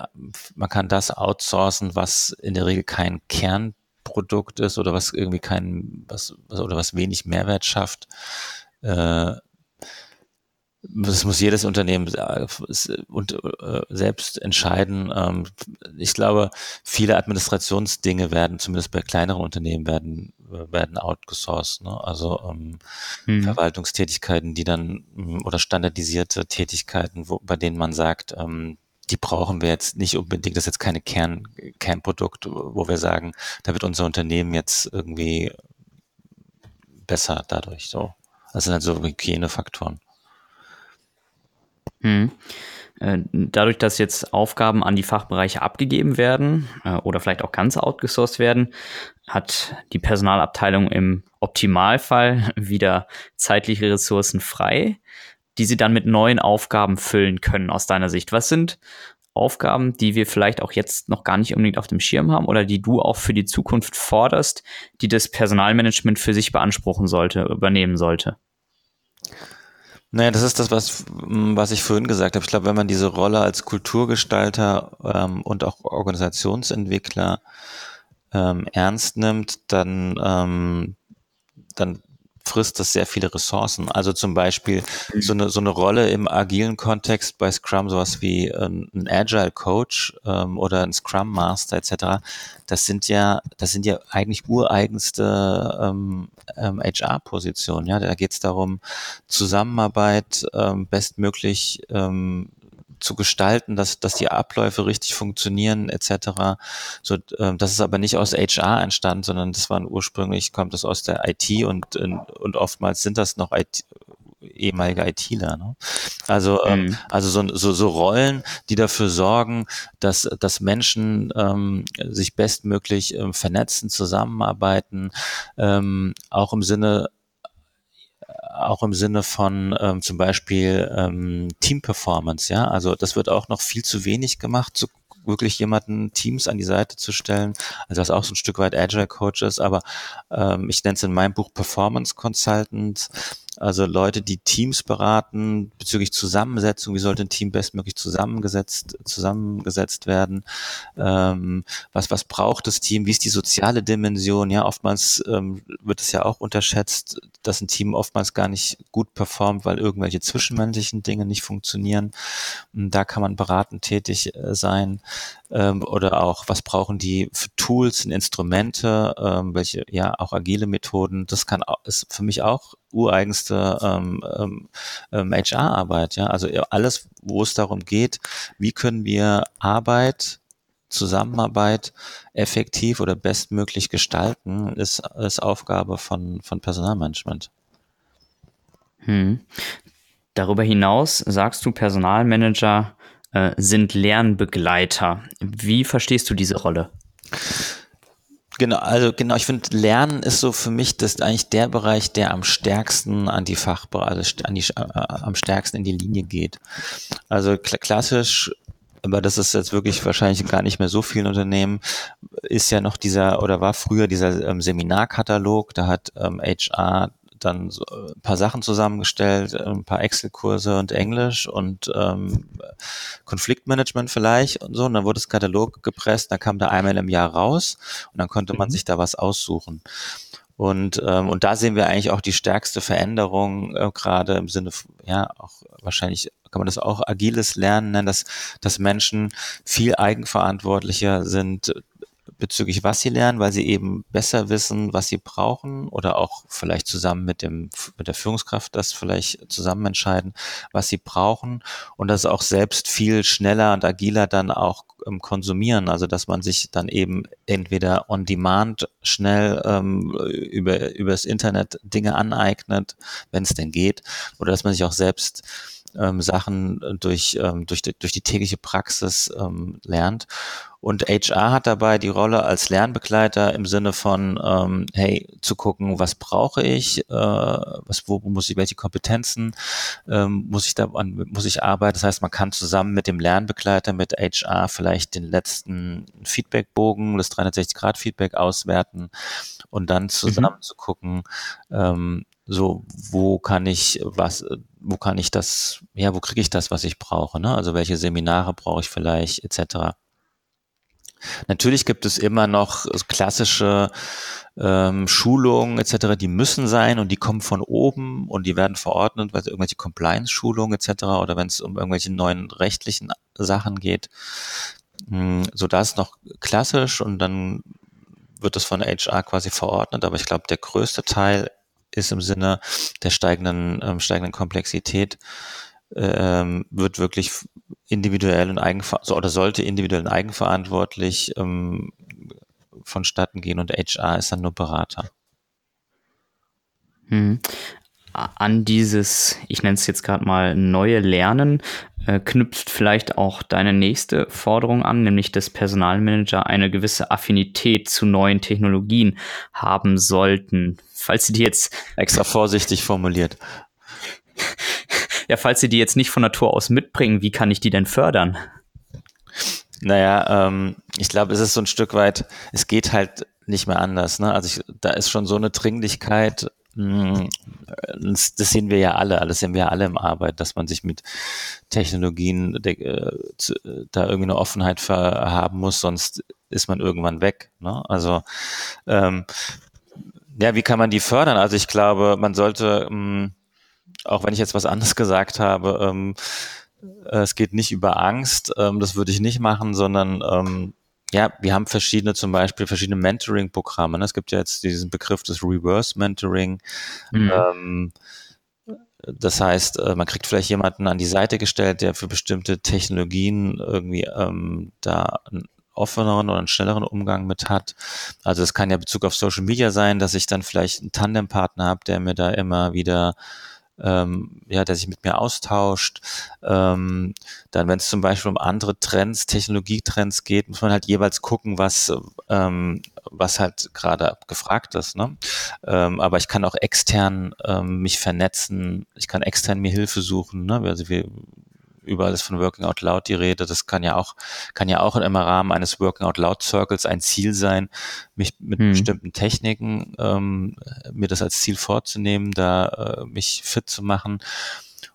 S2: man kann das outsourcen, was in der Regel kein Kernprodukt ist oder was irgendwie kein, was, oder was wenig Mehrwert schafft. Äh, das muss jedes Unternehmen äh, und, äh, selbst entscheiden. Ähm, ich glaube, viele Administrationsdinge werden, zumindest bei kleineren Unternehmen, werden, werden outgesourced. Ne? Also ähm, mhm. Verwaltungstätigkeiten, die dann ähm, oder standardisierte Tätigkeiten, wo, bei denen man sagt, ähm, die brauchen wir jetzt nicht unbedingt, das ist jetzt keine Kern, Kernprodukt, wo wir sagen, da wird unser Unternehmen jetzt irgendwie besser dadurch. So. Das sind halt so Hygienefaktoren.
S1: Hm. Äh, dadurch, dass jetzt Aufgaben an die Fachbereiche abgegeben werden äh, oder vielleicht auch ganz outgesourced werden, hat die Personalabteilung im Optimalfall wieder zeitliche Ressourcen frei, die sie dann mit neuen Aufgaben füllen können aus deiner Sicht. Was sind Aufgaben, die wir vielleicht auch jetzt noch gar nicht unbedingt auf dem Schirm haben oder die du auch für die Zukunft forderst, die das Personalmanagement für sich beanspruchen sollte, übernehmen sollte?
S2: Naja, das ist das, was, was ich vorhin gesagt habe. Ich glaube, wenn man diese Rolle als Kulturgestalter ähm, und auch Organisationsentwickler ähm, ernst nimmt, dann, ähm, dann frisst das sehr viele Ressourcen. Also zum Beispiel so eine, so eine Rolle im agilen Kontext bei Scrum, sowas wie ein, ein Agile Coach ähm, oder ein Scrum Master etc. Das sind ja, das sind ja eigentlich ureigenste ähm, ähm, HR-Positionen. Ja, da geht es darum, Zusammenarbeit ähm, bestmöglich ähm, zu gestalten, dass, dass die Abläufe richtig funktionieren etc. So, äh, das ist aber nicht aus HR entstanden, sondern das waren ursprünglich kommt das aus der IT und und oftmals sind das noch IT, ehemalige ITler. Ne? Also ähm, mhm. also so, so, so Rollen, die dafür sorgen, dass dass Menschen ähm, sich bestmöglich ähm, vernetzen, zusammenarbeiten, ähm, auch im Sinne auch im Sinne von ähm, zum Beispiel ähm, Team Performance, ja. Also das wird auch noch viel zu wenig gemacht, zu wirklich jemanden Teams an die Seite zu stellen. Also das auch so ein Stück weit Agile Coach ist, aber ähm, ich nenne es in meinem Buch Performance Consultant also Leute, die Teams beraten bezüglich Zusammensetzung, wie sollte ein Team bestmöglich zusammengesetzt, zusammengesetzt werden, ähm, was, was braucht das Team, wie ist die soziale Dimension, ja, oftmals ähm, wird es ja auch unterschätzt, dass ein Team oftmals gar nicht gut performt, weil irgendwelche zwischenmenschlichen Dinge nicht funktionieren. Da kann man beratend tätig äh, sein ähm, oder auch, was brauchen die für Tools und Instrumente, ähm, welche, ja, auch agile Methoden, das kann, ist für mich auch ureigenste ähm, ähm, ähm HR-Arbeit, ja, also alles, wo es darum geht, wie können wir Arbeit Zusammenarbeit effektiv oder bestmöglich gestalten, ist, ist Aufgabe von, von Personalmanagement.
S1: Hm. Darüber hinaus sagst du, Personalmanager äh, sind Lernbegleiter. Wie verstehst du diese Rolle?
S2: Genau, also genau, ich finde, Lernen ist so für mich das eigentlich der Bereich, der am stärksten an die Fachbereiche, also an die, äh, am stärksten in die Linie geht. Also kl klassisch aber das ist jetzt wirklich wahrscheinlich gar nicht mehr so vielen Unternehmen, ist ja noch dieser oder war früher dieser ähm, Seminarkatalog, da hat ähm, HR dann so ein paar Sachen zusammengestellt, ein paar Excel-Kurse und Englisch und ähm, Konfliktmanagement vielleicht und so. Und dann wurde das Katalog gepresst, dann kam da einmal im Jahr raus und dann konnte man mhm. sich da was aussuchen. Und, ähm, und da sehen wir eigentlich auch die stärkste Veränderung, äh, gerade im Sinne, ja, auch wahrscheinlich kann man das auch agiles Lernen nennen, dass, dass Menschen viel eigenverantwortlicher sind bezüglich was sie lernen, weil sie eben besser wissen, was sie brauchen oder auch vielleicht zusammen mit dem, mit der Führungskraft das vielleicht zusammen entscheiden, was sie brauchen und das auch selbst viel schneller und agiler dann auch ähm, konsumieren. Also, dass man sich dann eben entweder on demand schnell ähm, über, über das Internet Dinge aneignet, wenn es denn geht, oder dass man sich auch selbst ähm, Sachen durch, ähm, durch, die, durch die tägliche Praxis ähm, lernt. Und HR hat dabei die Rolle als Lernbegleiter im Sinne von, ähm, hey, zu gucken, was brauche ich, äh, was, wo muss ich, welche Kompetenzen ähm, muss ich da muss ich arbeiten. Das heißt, man kann zusammen mit dem Lernbegleiter, mit HR vielleicht den letzten Feedbackbogen, das 360-Grad-Feedback auswerten und dann zusammen mhm. zu gucken, ähm, so, wo kann ich was, wo kann ich das, ja, wo kriege ich das, was ich brauche, ne? Also welche Seminare brauche ich vielleicht, etc. Natürlich gibt es immer noch klassische ähm, Schulungen etc., die müssen sein und die kommen von oben und die werden verordnet, weil irgendwelche Compliance-Schulungen etc. oder wenn es um irgendwelche neuen rechtlichen Sachen geht. Hm, so da ist noch klassisch und dann wird das von HR quasi verordnet, aber ich glaube, der größte Teil ist im Sinne der steigenden, ähm, steigenden Komplexität, ähm, wird wirklich individuell und eigenver oder sollte individuell und eigenverantwortlich ähm, vonstatten gehen und HR ist dann nur Berater.
S1: Hm. An dieses, ich nenne es jetzt gerade mal neue Lernen, äh, knüpft vielleicht auch deine nächste Forderung an, nämlich dass Personalmanager eine gewisse Affinität zu neuen Technologien haben sollten. Falls sie die jetzt
S2: extra vorsichtig formuliert. (laughs)
S1: Ja, falls sie die jetzt nicht von Natur aus mitbringen, wie kann ich die denn fördern?
S2: Naja, ähm, ich glaube, es ist so ein Stück weit, es geht halt nicht mehr anders. Ne? Also ich, da ist schon so eine Dringlichkeit, das, das, sehen wir ja alle, das sehen wir ja alle im Arbeit, dass man sich mit Technologien de, äh, zu, da irgendwie eine Offenheit haben muss, sonst ist man irgendwann weg. Ne? Also ähm, ja, wie kann man die fördern? Also ich glaube, man sollte mh, hm, auch wenn ich jetzt was anderes gesagt habe, ähm, äh, es geht nicht über Angst, ähm, das würde ich nicht machen, sondern ähm, ja, wir haben verschiedene, zum Beispiel verschiedene Mentoring-Programme. Ne? Es gibt ja jetzt diesen Begriff des Reverse Mentoring. Mhm. Ähm, das heißt, äh, man kriegt vielleicht jemanden an die Seite gestellt, der für bestimmte Technologien irgendwie ähm, da einen offeneren oder einen schnelleren Umgang mit hat. Also es kann ja Bezug auf Social Media sein, dass ich dann vielleicht einen Tandempartner habe, der mir da immer wieder ähm, ja, der sich mit mir austauscht. Ähm, dann, wenn es zum Beispiel um andere Trends, Technologietrends geht, muss man halt jeweils gucken, was, ähm, was halt gerade gefragt ist. Ne? Ähm, aber ich kann auch extern ähm, mich vernetzen, ich kann extern mir Hilfe suchen. Ne? Also wir überall ist von Working Out Loud die Rede. Das kann ja auch, kann ja auch im Rahmen eines Working Out Loud Circles ein Ziel sein, mich mit hm. bestimmten Techniken, ähm, mir das als Ziel vorzunehmen, da äh, mich fit zu machen.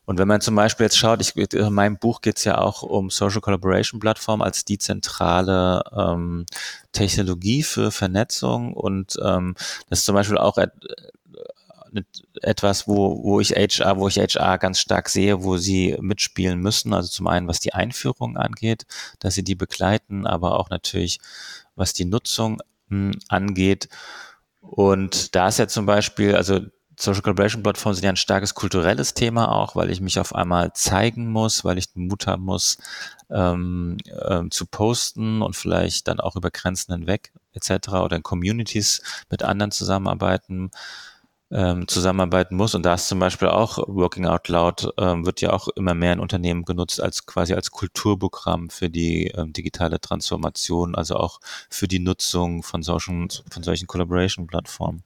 S2: Und wenn man zum Beispiel jetzt schaut, ich, in meinem Buch geht es ja auch um Social Collaboration Plattform als die zentrale ähm, Technologie für Vernetzung und ähm, das ist zum Beispiel auch etwas, wo, wo ich HR, wo ich HR ganz stark sehe, wo sie mitspielen müssen. Also zum einen, was die Einführung angeht, dass sie die begleiten, aber auch natürlich, was die Nutzung mh, hm, angeht. Und da ist ja zum Beispiel, also Social Collaboration Plattformen sind ja ein starkes kulturelles Thema auch, weil ich mich auf einmal zeigen muss, weil ich den Mut haben muss, ähm, ähm, zu posten und vielleicht dann auch über Grenzen hinweg etc. oder in Communities mit anderen zusammenarbeiten ähm, zusammenarbeiten muss. Und da ist zum Beispiel auch Working Out Loud, ähm, wird ja auch immer mehr in Unternehmen genutzt als quasi als Kulturprogramm für die ähm, digitale Transformation, also auch für die Nutzung von solchen, von solchen Collaboration-Plattformen.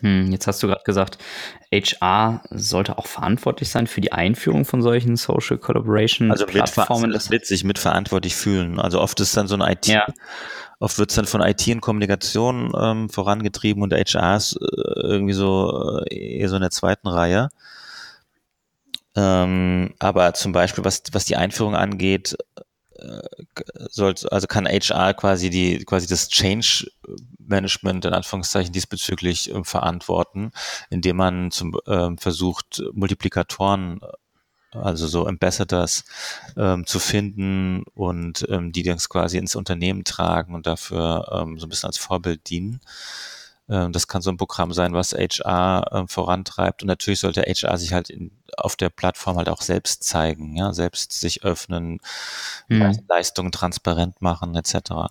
S1: Hm, jetzt hast du gerade gesagt, HR sollte auch verantwortlich sein für die Einführung von solchen Social Collaboration
S2: also Plattformen. Also mit, sich mitverantwortlich fühlen. Also oft ist dann so ein IT,
S1: ja.
S2: Oft wird es dann von IT und Kommunikation ähm, vorangetrieben und HR ist äh, irgendwie so äh, eher so in der zweiten Reihe. Ähm, aber zum Beispiel, was, was die Einführung angeht, äh, also kann HR quasi die, quasi das Change Management in Anführungszeichen diesbezüglich äh, verantworten, indem man zum, äh, versucht, Multiplikatoren also so Ambassadors ähm, zu finden und ähm, die das quasi ins Unternehmen tragen und dafür ähm, so ein bisschen als Vorbild dienen. Ähm, das kann so ein Programm sein, was HR ähm, vorantreibt. Und natürlich sollte HR sich halt in, auf der Plattform halt auch selbst zeigen, ja, selbst sich öffnen, mhm. Leistungen transparent machen, etc.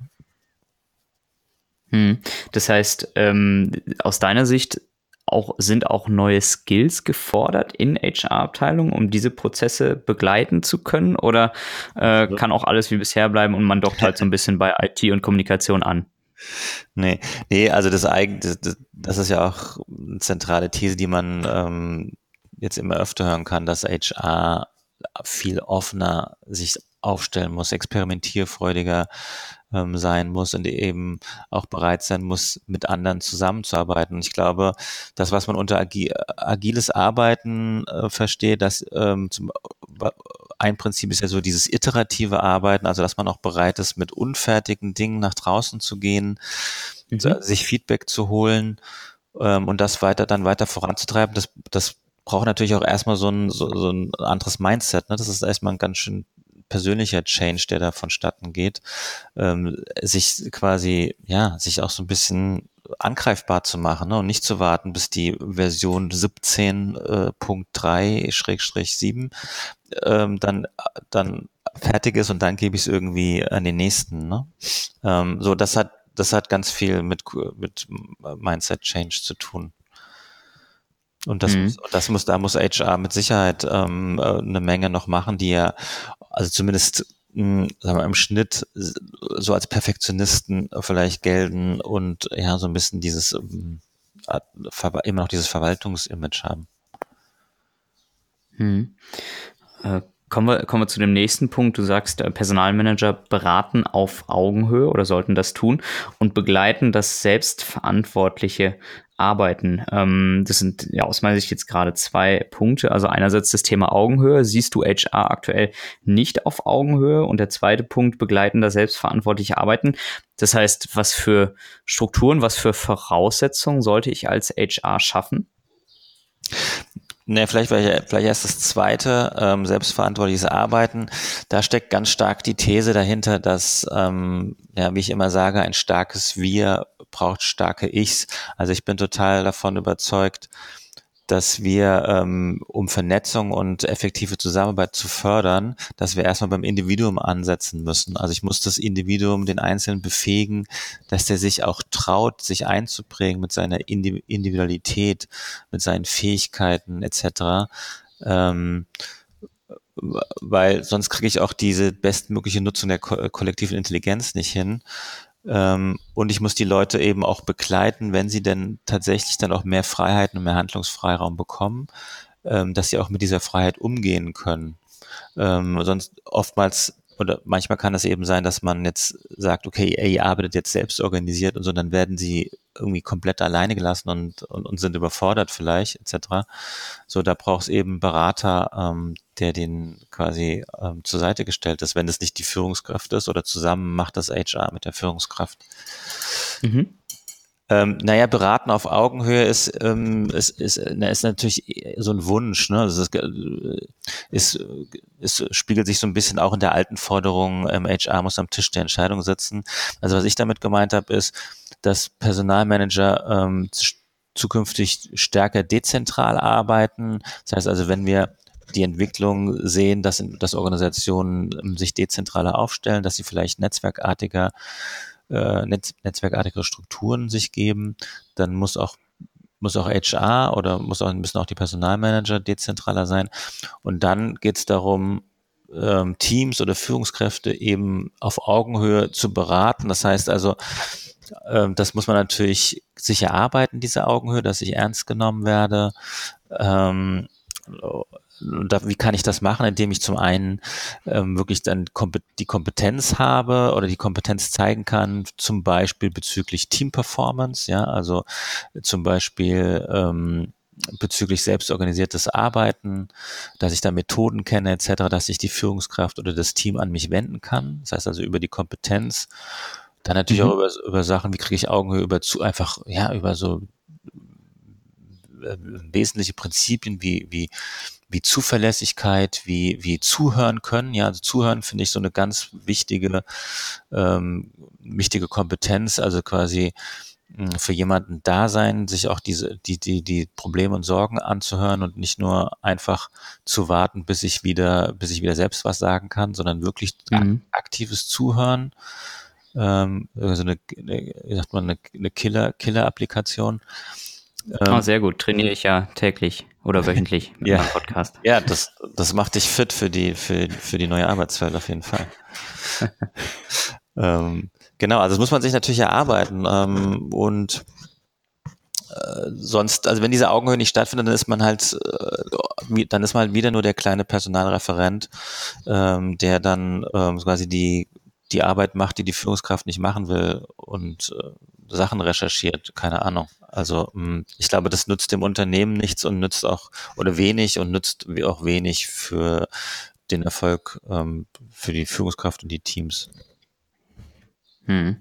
S1: Hm. Das heißt, ähm, aus deiner Sicht auch, sind auch neue Skills gefordert in HR-Abteilungen, um diese Prozesse begleiten zu können? Oder äh, kann auch alles wie bisher bleiben und man dockt halt so ein bisschen bei IT und Kommunikation an? (laughs)
S2: Nee, nee, also das, das, das ist ja auch eine zentrale These, die man ähm, jetzt immer öfter hören kann, dass HR viel offener sich aufstellen muss, experimentierfreudiger ähm, sein muss und eben auch bereit sein muss, mit anderen zusammenzuarbeiten. Und ich glaube, das, was man unter agi agiles Arbeiten äh, versteht, dass ähm, zum, ein Prinzip ist ja so dieses iterative Arbeiten, also dass man auch bereit ist, mit unfertigen Dingen nach draußen zu gehen, mhm. sich Feedback zu holen ähm, und das weiter dann weiter voranzutreiben. Das, das braucht natürlich auch erstmal so ein, so, so ein anderes Mindset. Ne? Das ist erstmal ein ganz schön persönlicher Change, der da vonstatten geht, ähm, sich quasi, ja, sich auch so ein bisschen angreifbar zu machen ne? und nicht zu warten, bis die Version 17.3-7 äh, ähm, dann, dann fertig ist und dann gebe ich es irgendwie an den nächsten. Ne? Ähm, so, das hat, das hat ganz viel mit, mit Mindset Change zu tun. Und das, mhm. muss, das muss, da muss HR mit Sicherheit ähm, äh, eine Menge noch machen, die ja, also zumindest hm, sagen wir, im Schnitt so als Perfektionisten vielleicht gelten und ja, so ein bisschen dieses ähm, immer noch dieses Verwaltungsimage haben.
S1: Mhm. Äh, Kommen wir, kommen wir zu dem nächsten Punkt. Du sagst, äh, Personalmanager beraten auf Augenhöhe oder sollten das tun und begleiten das selbstverantwortliche Arbeiten. Ähm, das sind ja aus meiner Sicht jetzt gerade zwei Punkte. Also einerseits das Thema Augenhöhe. Siehst du HR aktuell nicht auf Augenhöhe? Und der zweite Punkt, begleiten das selbstverantwortliche Arbeiten. Das heißt, was für Strukturen, was für Voraussetzungen sollte ich als HR schaffen?
S2: Ne, vielleicht, vielleicht erst das zweite, ähm, selbstverantwortliches Arbeiten. Da steckt ganz stark die These dahinter, dass, ähm, ja, wie ich immer sage, ein starkes Wir braucht starke Ichs. Also ich bin total davon überzeugt, dass wir, ähm, um Vernetzung und effektive Zusammenarbeit zu fördern, dass wir erstmal beim Individuum ansetzen müssen. Also ich muss das Individuum, den Einzelnen befähigen, dass der sich auch traut, sich einzubringen mit seiner Individualität, mit seinen Fähigkeiten etc. Ähm, weil sonst kriege ich auch diese bestmögliche Nutzung der ko kollektiven Intelligenz nicht hin. Ähm, und ich muss die Leute eben auch begleiten, wenn sie denn tatsächlich dann auch mehr Freiheiten und mehr Handlungsfreiraum bekommen, ähm, dass sie auch mit dieser Freiheit umgehen können. Ähm, sonst oftmals oder manchmal kann es eben sein, dass man jetzt sagt, okay, ihr arbeitet jetzt selbst organisiert und so, dann werden sie irgendwie komplett alleine gelassen und, und, und sind überfordert vielleicht, etc. So, da braucht es eben Berater, ähm, der den quasi ähm, zur Seite gestellt ist, wenn es nicht die Führungskraft ist oder zusammen macht das HR mit der Führungskraft. Mhm. Ähm, naja, beraten auf Augenhöhe ist, ähm, ist, ist, na, ist natürlich so ein Wunsch. Ne? Also es ist, ist, spiegelt sich so ein bisschen auch in der alten Forderung, ähm, HR muss am Tisch der Entscheidung sitzen. Also was ich damit gemeint habe, ist, dass Personalmanager ähm, zukünftig stärker dezentral arbeiten. Das heißt also, wenn wir die Entwicklung sehen, dass, dass Organisationen ähm, sich dezentraler aufstellen, dass sie vielleicht netzwerkartiger, äh, netz, netzwerkartige Strukturen sich geben, dann muss auch muss auch HR oder muss auch, müssen auch die Personalmanager dezentraler sein. Und dann geht es darum, ähm, Teams oder Führungskräfte eben auf Augenhöhe zu beraten. Das heißt also, ähm, das muss man natürlich sicher arbeiten, diese Augenhöhe, dass ich ernst genommen werde. Ähm, da, wie kann ich das machen, indem ich zum einen ähm, wirklich dann kompet die Kompetenz habe oder die Kompetenz zeigen kann, zum Beispiel bezüglich Team-Performance, ja, also zum Beispiel ähm, bezüglich selbstorganisiertes Arbeiten, dass ich da Methoden kenne etc., dass ich die Führungskraft oder das Team an mich wenden kann. Das heißt also über die Kompetenz. Dann natürlich mhm. auch über, über Sachen, wie kriege ich Augenhöhe über zu einfach, ja, über so wesentliche Prinzipien wie, wie, wie Zuverlässigkeit, wie, wie zuhören können. Ja, also zuhören finde ich so eine ganz wichtige, ähm, wichtige Kompetenz, also quasi hm, für jemanden da sein, sich auch diese, die, die, die Probleme und Sorgen anzuhören und nicht nur einfach zu warten, bis ich wieder, bis ich wieder selbst was sagen kann, sondern wirklich mhm. aktives Zuhören. Ähm, also eine, eine, wie sagt man, eine, eine Killer, Killer-Applikation.
S1: Ähm, oh, sehr gut. Trainiere ich ja täglich oder wöchentlich (laughs)
S2: mit ja. meinem Podcast. Ja, das, das macht dich fit für die, für, für die neue Arbeitswelt auf jeden Fall. (laughs) ähm, genau, also das muss man sich natürlich erarbeiten. Ähm, und äh, sonst, also wenn diese Augenhöhe nicht stattfindet, dann ist man halt, äh, dann ist man halt wieder nur der kleine Personalreferent, ähm, der dann ähm, quasi die die Arbeit macht, die die Führungskraft nicht machen will und äh, Sachen recherchiert, keine Ahnung. Also hm, ich glaube, das nützt dem Unternehmen nichts und nützt auch oder wenig und nützt auch wenig für den Erfolg ähm, für die Führungskraft und die Teams.
S1: Hm.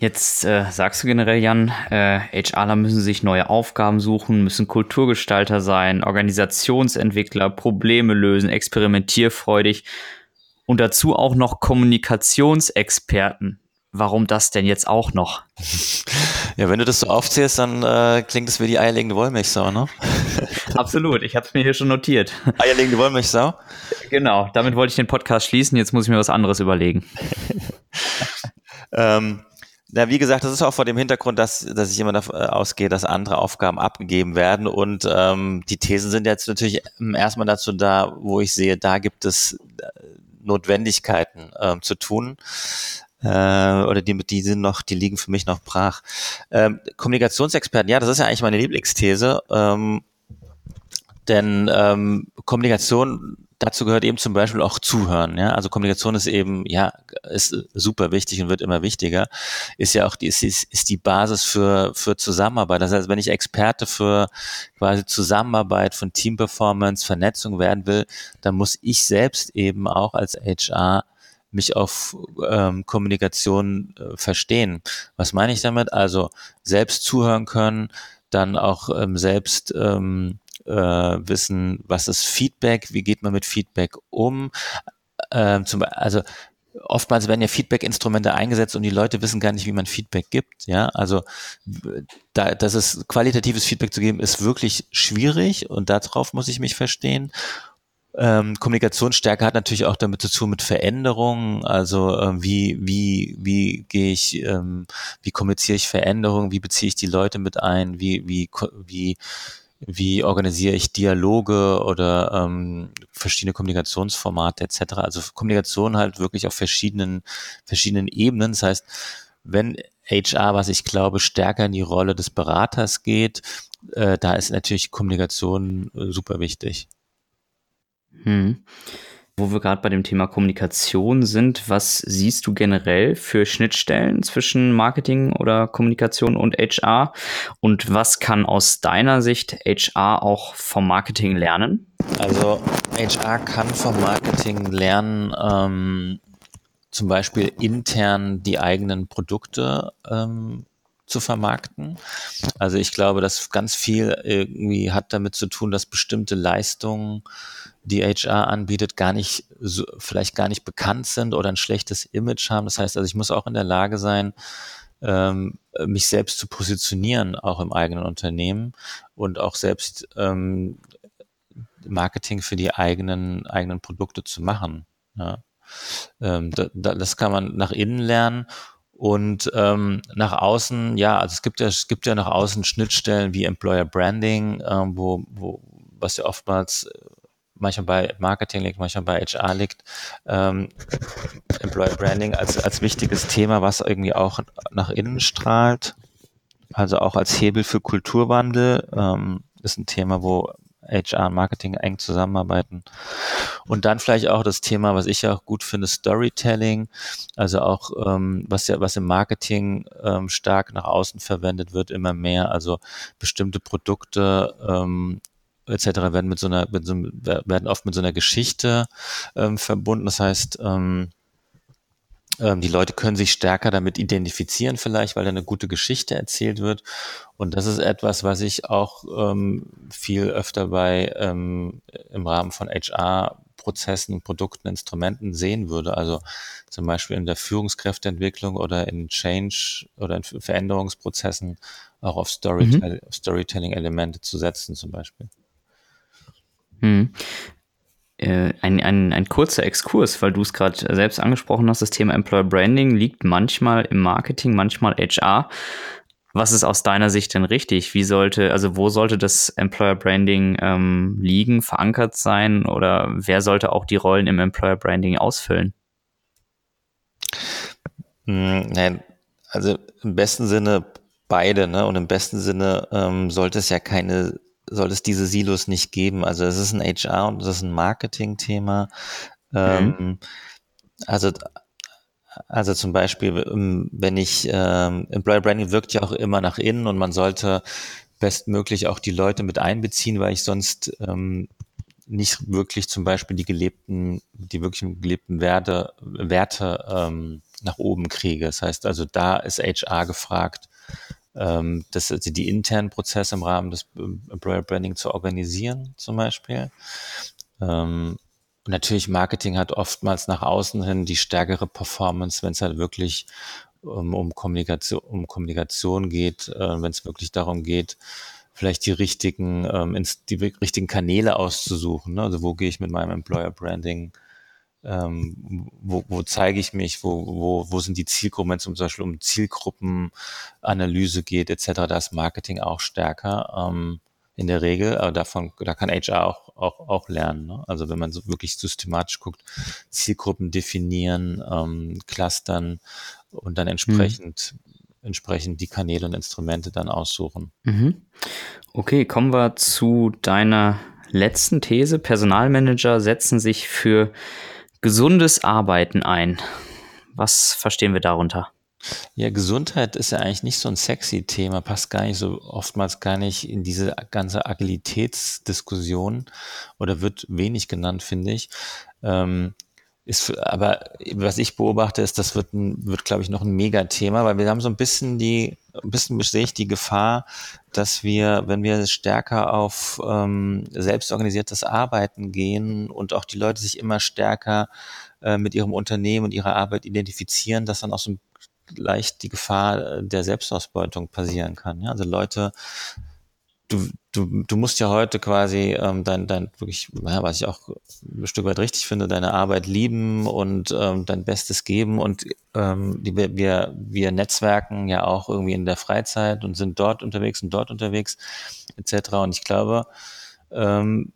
S1: Jetzt äh, sagst du generell, Jan, äh, HRler müssen sich neue Aufgaben suchen, müssen Kulturgestalter sein, Organisationsentwickler, Probleme lösen, experimentierfreudig und dazu auch noch Kommunikationsexperten warum das denn jetzt auch noch? (laughs)
S2: Ja, wenn du das so aufzählst, dann äh, klingt es wie die eierlegende Wollmilchsau, ne? (laughs)
S1: Absolut, ich habe es mir hier schon notiert. (laughs)
S2: Eierlegende Wollmilchsau?
S1: Genau, damit wollte ich den Podcast schließen, jetzt muss ich mir was anderes überlegen.
S2: ähm, na, wie gesagt, das ist auch vor dem Hintergrund, dass, dass ich immer davon äh, ausgehe, dass andere Aufgaben abgegeben werden. Und ähm, die Thesen sind jetzt natürlich erstmal dazu da, wo ich sehe, da gibt es äh, Notwendigkeiten ähm, zu tun äh, oder die, die sind noch, die liegen für mich noch brach. Ähm, Kommunikationsexperten, ja, das ist ja eigentlich meine Lieblingsthese, ähm, denn ähm, Kommunikation dazu gehört eben zum Beispiel auch Zuhören. Ja? Also Kommunikation ist eben, ja, ist super wichtig und wird immer wichtiger. Ist ja auch die, ist, ist die Basis für, für Zusammenarbeit. Das heißt, wenn ich Experte für quasi Zusammenarbeit von Teamperformance, Vernetzung werden will, dann muss ich selbst eben auch als HR mich auf ähm, Kommunikation äh, verstehen. Was meine ich damit? Also selbst zuhören können, dann auch ähm, selbst ähm, äh, wissen, was ist Feedback, wie geht man mit Feedback um. Ähm, zum, also oftmals werden ja Feedback-Instrumente eingesetzt und die Leute wissen gar nicht, wie man Feedback gibt. Ja, also da, das ist qualitatives Feedback zu geben, ist wirklich schwierig und darauf muss ich mich verstehen. Ähm, Kommunikationsstärke hat natürlich auch damit zu tun mit Veränderungen, also ähm, wie wie wie gehe ich, ähm, wie kommuniziere ich Veränderungen, wie beziehe ich die Leute mit ein, wie wie wie wie organisiere ich Dialoge oder ähm, verschiedene Kommunikationsformate etc. Also Kommunikation halt wirklich auf verschiedenen verschiedenen Ebenen. Das heißt, wenn HR, was ich glaube, stärker in die Rolle des Beraters geht, äh, da ist natürlich Kommunikation äh, super wichtig.
S1: Hm. Wo wir gerade bei dem Thema Kommunikation sind, was siehst du generell für Schnittstellen zwischen Marketing oder Kommunikation und HR? Und was kann aus deiner Sicht HR auch vom Marketing lernen?
S2: Also HR kann vom Marketing lernen, ähm, zum Beispiel intern die eigenen Produkte ähm, zu vermarkten. Also ich glaube, dass ganz viel irgendwie hat damit zu tun, dass bestimmte Leistungen, die HR anbietet, gar nicht, so, vielleicht gar nicht bekannt sind oder ein schlechtes Image haben. Das heißt also, ich muss auch in der Lage sein, ähm, mich selbst zu positionieren, auch im eigenen Unternehmen und auch selbst ähm, Marketing für die eigenen, eigenen Produkte zu machen. Ja. Ähm, da, das kann man nach innen lernen und ähm, nach außen, ja, also es gibt ja, es gibt ja nach außen Schnittstellen wie Employer Branding, ähm, wo, wo, was ja oftmals manchmal bei Marketing liegt, manchmal bei HR liegt. Ähm, Employer Branding als, als wichtiges Thema, was irgendwie auch nach innen strahlt, also auch als Hebel für Kulturwandel, ähm, ist ein Thema, wo HR und Marketing eng zusammenarbeiten. Und dann vielleicht auch das Thema, was ich auch gut finde, Storytelling. Also auch, ähm, was ja, was im Marketing ähm, stark nach außen verwendet wird, immer mehr. Also bestimmte Produkte ähm, etc. werden mit so einer, mit so, werden oft mit so einer Geschichte ähm, verbunden. Das heißt, ähm, ähm, die Leute können sich stärker damit identifizieren vielleicht, weil da eine gute Geschichte erzählt wird. Und das ist etwas, was ich auch ähm, viel öfter bei ähm, im Rahmen von HR-Prozessen, Produkten, Instrumenten sehen würde. Also zum Beispiel in der Führungskräfteentwicklung oder in Change oder in Veränderungsprozessen auch auf Storytell mhm. Storytelling-Elemente zu setzen zum Beispiel.
S1: Hm äh, ein, ein, ein kurzer Exkurs, weil du es gerade selbst angesprochen hast, das Thema Employer Branding liegt manchmal im Marketing, manchmal HR. Was ist aus deiner Sicht denn richtig? Wie sollte, also wo sollte das Employer Branding ähm, liegen, verankert sein oder wer sollte auch die Rollen im Employer Branding ausfüllen?
S2: Hm, nein, also im besten Sinne beide, ne? Und im besten Sinne ähm, sollte es ja keine soll es diese Silos nicht geben. Also es ist ein HR und es ist ein Marketing-Thema. Mhm. Ähm, also also zum Beispiel, ähm, wenn ich, ähm, Employer Branding wirkt ja auch immer nach innen und man sollte bestmöglich auch die Leute mit einbeziehen, weil ich sonst ähm, nicht wirklich zum Beispiel die gelebten, die wirklich gelebten Werte, Werte ähm, nach oben kriege. Das heißt also, da ist HR gefragt, ähm, das, also die internen Prozesse im Rahmen des ähm, Employer Branding zu organisieren, zum Beispiel. Ähm, und natürlich Marketing hat oftmals nach außen hin die stärkere Performance, wenn es halt wirklich um, um, Kommunikation, um Kommunikation geht, äh, wenn es wirklich darum geht, vielleicht die richtigen, ähm, ins, die richtigen Kanäle auszusuchen. Ne? Also wo gehe ich mit meinem Employer Branding ähm, wo, wo zeige ich mich, wo, wo, wo sind die Zielgruppen, wenn es zum Beispiel um Zielgruppenanalyse geht, etc., da ist Marketing auch stärker ähm, in der Regel, aber davon, da kann HR auch, auch, auch lernen. Ne? Also wenn man so wirklich systematisch guckt, Zielgruppen definieren, ähm, clustern und dann entsprechend mhm entsprechend die Kanäle und Instrumente dann aussuchen.
S1: Mhm. Okay, kommen wir zu deiner letzten These. Personalmanager setzen sich für gesundes Arbeiten ein. Was verstehen wir darunter?
S2: Ja, Gesundheit ist ja eigentlich nicht so ein sexy Thema, passt gar nicht so oftmals gar nicht in diese ganze Agilitätsdiskussion oder wird wenig genannt, finde ich. Ähm, ist, aber was ich beobachte, ist, das wird, ein, wird glaube ich, noch ein Megathema, weil wir haben so ein bisschen die, ein bisschen sehe ich die Gefahr, dass wir, wenn wir stärker auf ähm, selbstorganisiertes Arbeiten gehen und auch die Leute sich immer stärker äh, mit ihrem Unternehmen und ihrer Arbeit identifizieren, dass dann auch so leicht die Gefahr der Selbstausbeutung passieren kann. Ja? Also Leute du, du, du musst ja heute quasi ähm, dein, dein wirklich, ja, was ich auch ein Stück weit richtig finde, deine Arbeit lieben und ähm, dein Bestes geben und ähm, die, wir, wir netzwerken ja auch irgendwie in der Freizeit und sind dort unterwegs und dort unterwegs etc. Und ich glaube, ähm,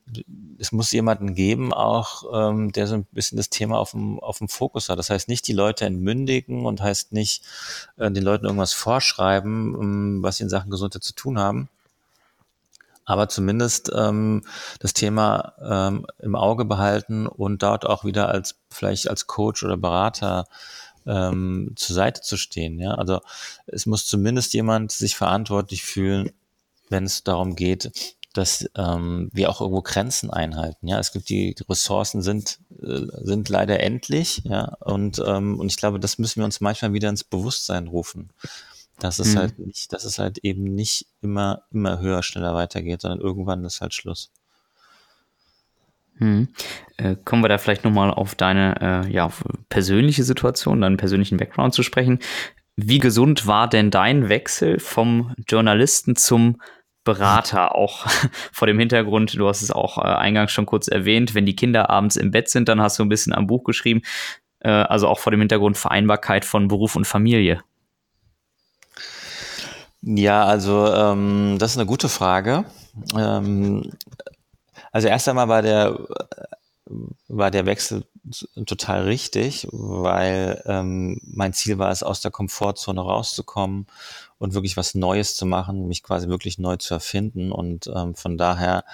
S2: es muss jemanden geben, auch ähm, der so ein bisschen das Thema auf dem, auf dem Fokus hat. Das heißt nicht die Leute entmündigen und heißt nicht äh, den Leuten irgendwas vorschreiben, ähm, was sie in Sachen Gesundheit zu tun haben, aber zumindest ähm, das Thema ähm, im Auge behalten und dort auch wieder als vielleicht als Coach oder Berater ähm, zur Seite zu stehen. Ja, also es muss zumindest jemand sich verantwortlich fühlen, wenn es darum geht, dass ähm, wir auch irgendwo Grenzen einhalten. Ja, es gibt die, Ressourcen sind äh, sind leider endlich. Ja, und ähm, und ich glaube, das müssen wir uns manchmal wieder ins Bewusstsein rufen. Dass es mhm. halt nicht, dass es halt eben nicht immer, immer höher, schneller weitergeht, sondern irgendwann ist halt Schluss.
S1: Hm. Äh, kommen wir da vielleicht nochmal auf deine äh, ja, auf persönliche Situation, deinen persönlichen Background zu sprechen. Wie gesund war denn dein Wechsel vom Journalisten zum Berater, (laughs) auch vor dem Hintergrund, du hast es auch äh, eingangs schon kurz erwähnt, wenn die Kinder abends im Bett sind, dann hast du ein bisschen am Buch geschrieben, äh, also auch vor dem Hintergrund Vereinbarkeit von Beruf und Familie.
S2: Ja, also ähm, das ist eine gute Frage. Ähm, also erst einmal war der war der Wechsel total richtig, weil ähm, mein Ziel war es, aus der Komfortzone rauszukommen und wirklich was Neues zu machen, mich quasi wirklich neu zu erfinden. Und ähm, von daher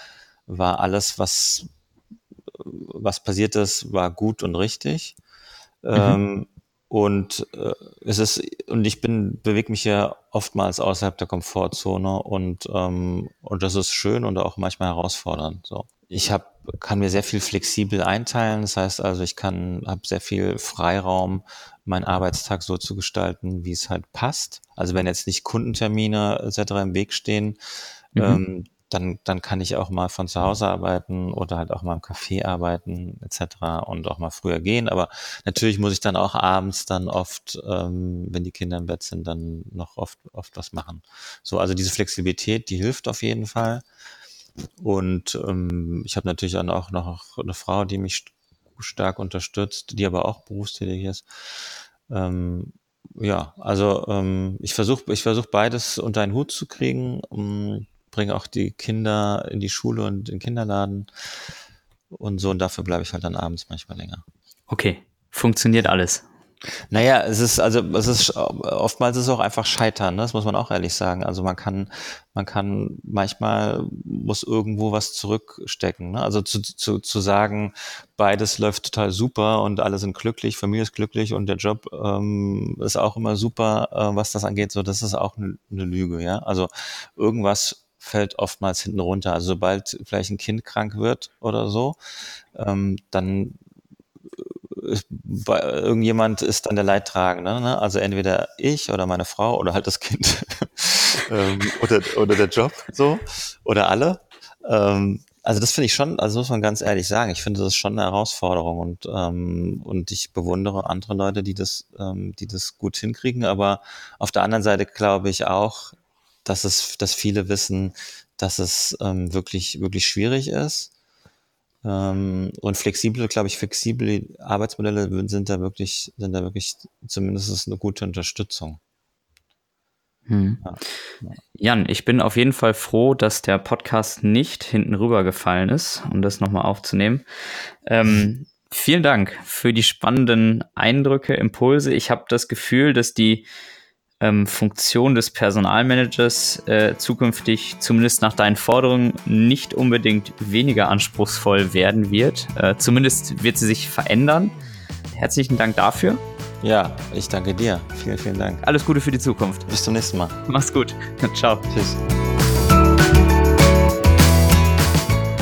S2: war alles, was, was passiert ist, war gut und richtig. Mhm. Und äh, es ist, und ich bin, bewege mich ja oftmals außerhalb der Komfortzone und, ähm, und das ist schön und auch manchmal herausfordernd. So. Ich hab, kann mir sehr viel flexibel einteilen. Das heißt also, ich kann, habe sehr viel Freiraum, meinen Arbeitstag so zu gestalten, wie es halt passt. Also wenn jetzt nicht Kundentermine etc. im Weg stehen, mhm. ähm, dann, dann kann ich auch mal von zu Hause arbeiten oder halt auch mal im Café arbeiten etc. und auch mal früher gehen. Aber natürlich muss ich dann auch abends dann oft, ähm, wenn die Kinder im Bett sind, dann noch oft, oft was machen. So, also diese Flexibilität, die hilft auf jeden Fall. Und ähm, ich habe natürlich dann auch noch eine Frau, die mich stark unterstützt, die aber auch berufstätig ist. Ähm, ja, also ähm, ich versuche ich versuch beides unter einen Hut zu kriegen. Um, bringe auch die Kinder in die Schule und in den Kinderladen und so. Und dafür bleibe ich halt dann abends manchmal länger.
S1: Okay, funktioniert alles.
S2: Naja, es ist, also es ist oftmals ist es auch einfach Scheitern, ne? das muss man auch ehrlich sagen. Also man kann, man kann, manchmal muss irgendwo was zurückstecken. Ne? Also zu, zu, zu sagen, beides läuft total super und alle sind glücklich, Familie ist glücklich und der Job ähm, ist auch immer super, äh, was das angeht, so das ist auch eine ne Lüge, ja. Also irgendwas fällt oftmals hinten runter. Also sobald vielleicht ein Kind krank wird oder so, ähm, dann äh, irgendjemand ist dann der Leidtragende. Ne? Also entweder ich oder meine Frau oder halt das Kind (laughs) ähm, oder, oder der Job so oder alle. Ähm, also das finde ich schon, also muss man ganz ehrlich sagen, ich finde das ist schon eine Herausforderung und, ähm, und ich bewundere andere Leute, die das, ähm, die das gut hinkriegen. Aber auf der anderen Seite glaube ich auch, dass es, dass viele wissen, dass es ähm, wirklich, wirklich schwierig ist. Ähm, und flexible, glaube ich, flexible Arbeitsmodelle sind da wirklich, sind da wirklich zumindest eine gute Unterstützung.
S1: Hm. Jan, ich bin auf jeden Fall froh, dass der Podcast nicht hinten rübergefallen ist, um das nochmal aufzunehmen. Ähm, vielen Dank für die spannenden Eindrücke, Impulse. Ich habe das Gefühl, dass die ähm, Funktion des Personalmanagers äh, zukünftig zumindest nach deinen Forderungen nicht unbedingt weniger anspruchsvoll werden wird. Äh, zumindest wird sie sich verändern. Herzlichen Dank dafür.
S2: Ja, ich danke dir. Vielen, vielen Dank.
S1: Alles Gute für die Zukunft.
S2: Bis zum nächsten Mal.
S1: Mach's gut. (laughs) Ciao.
S2: Tschüss.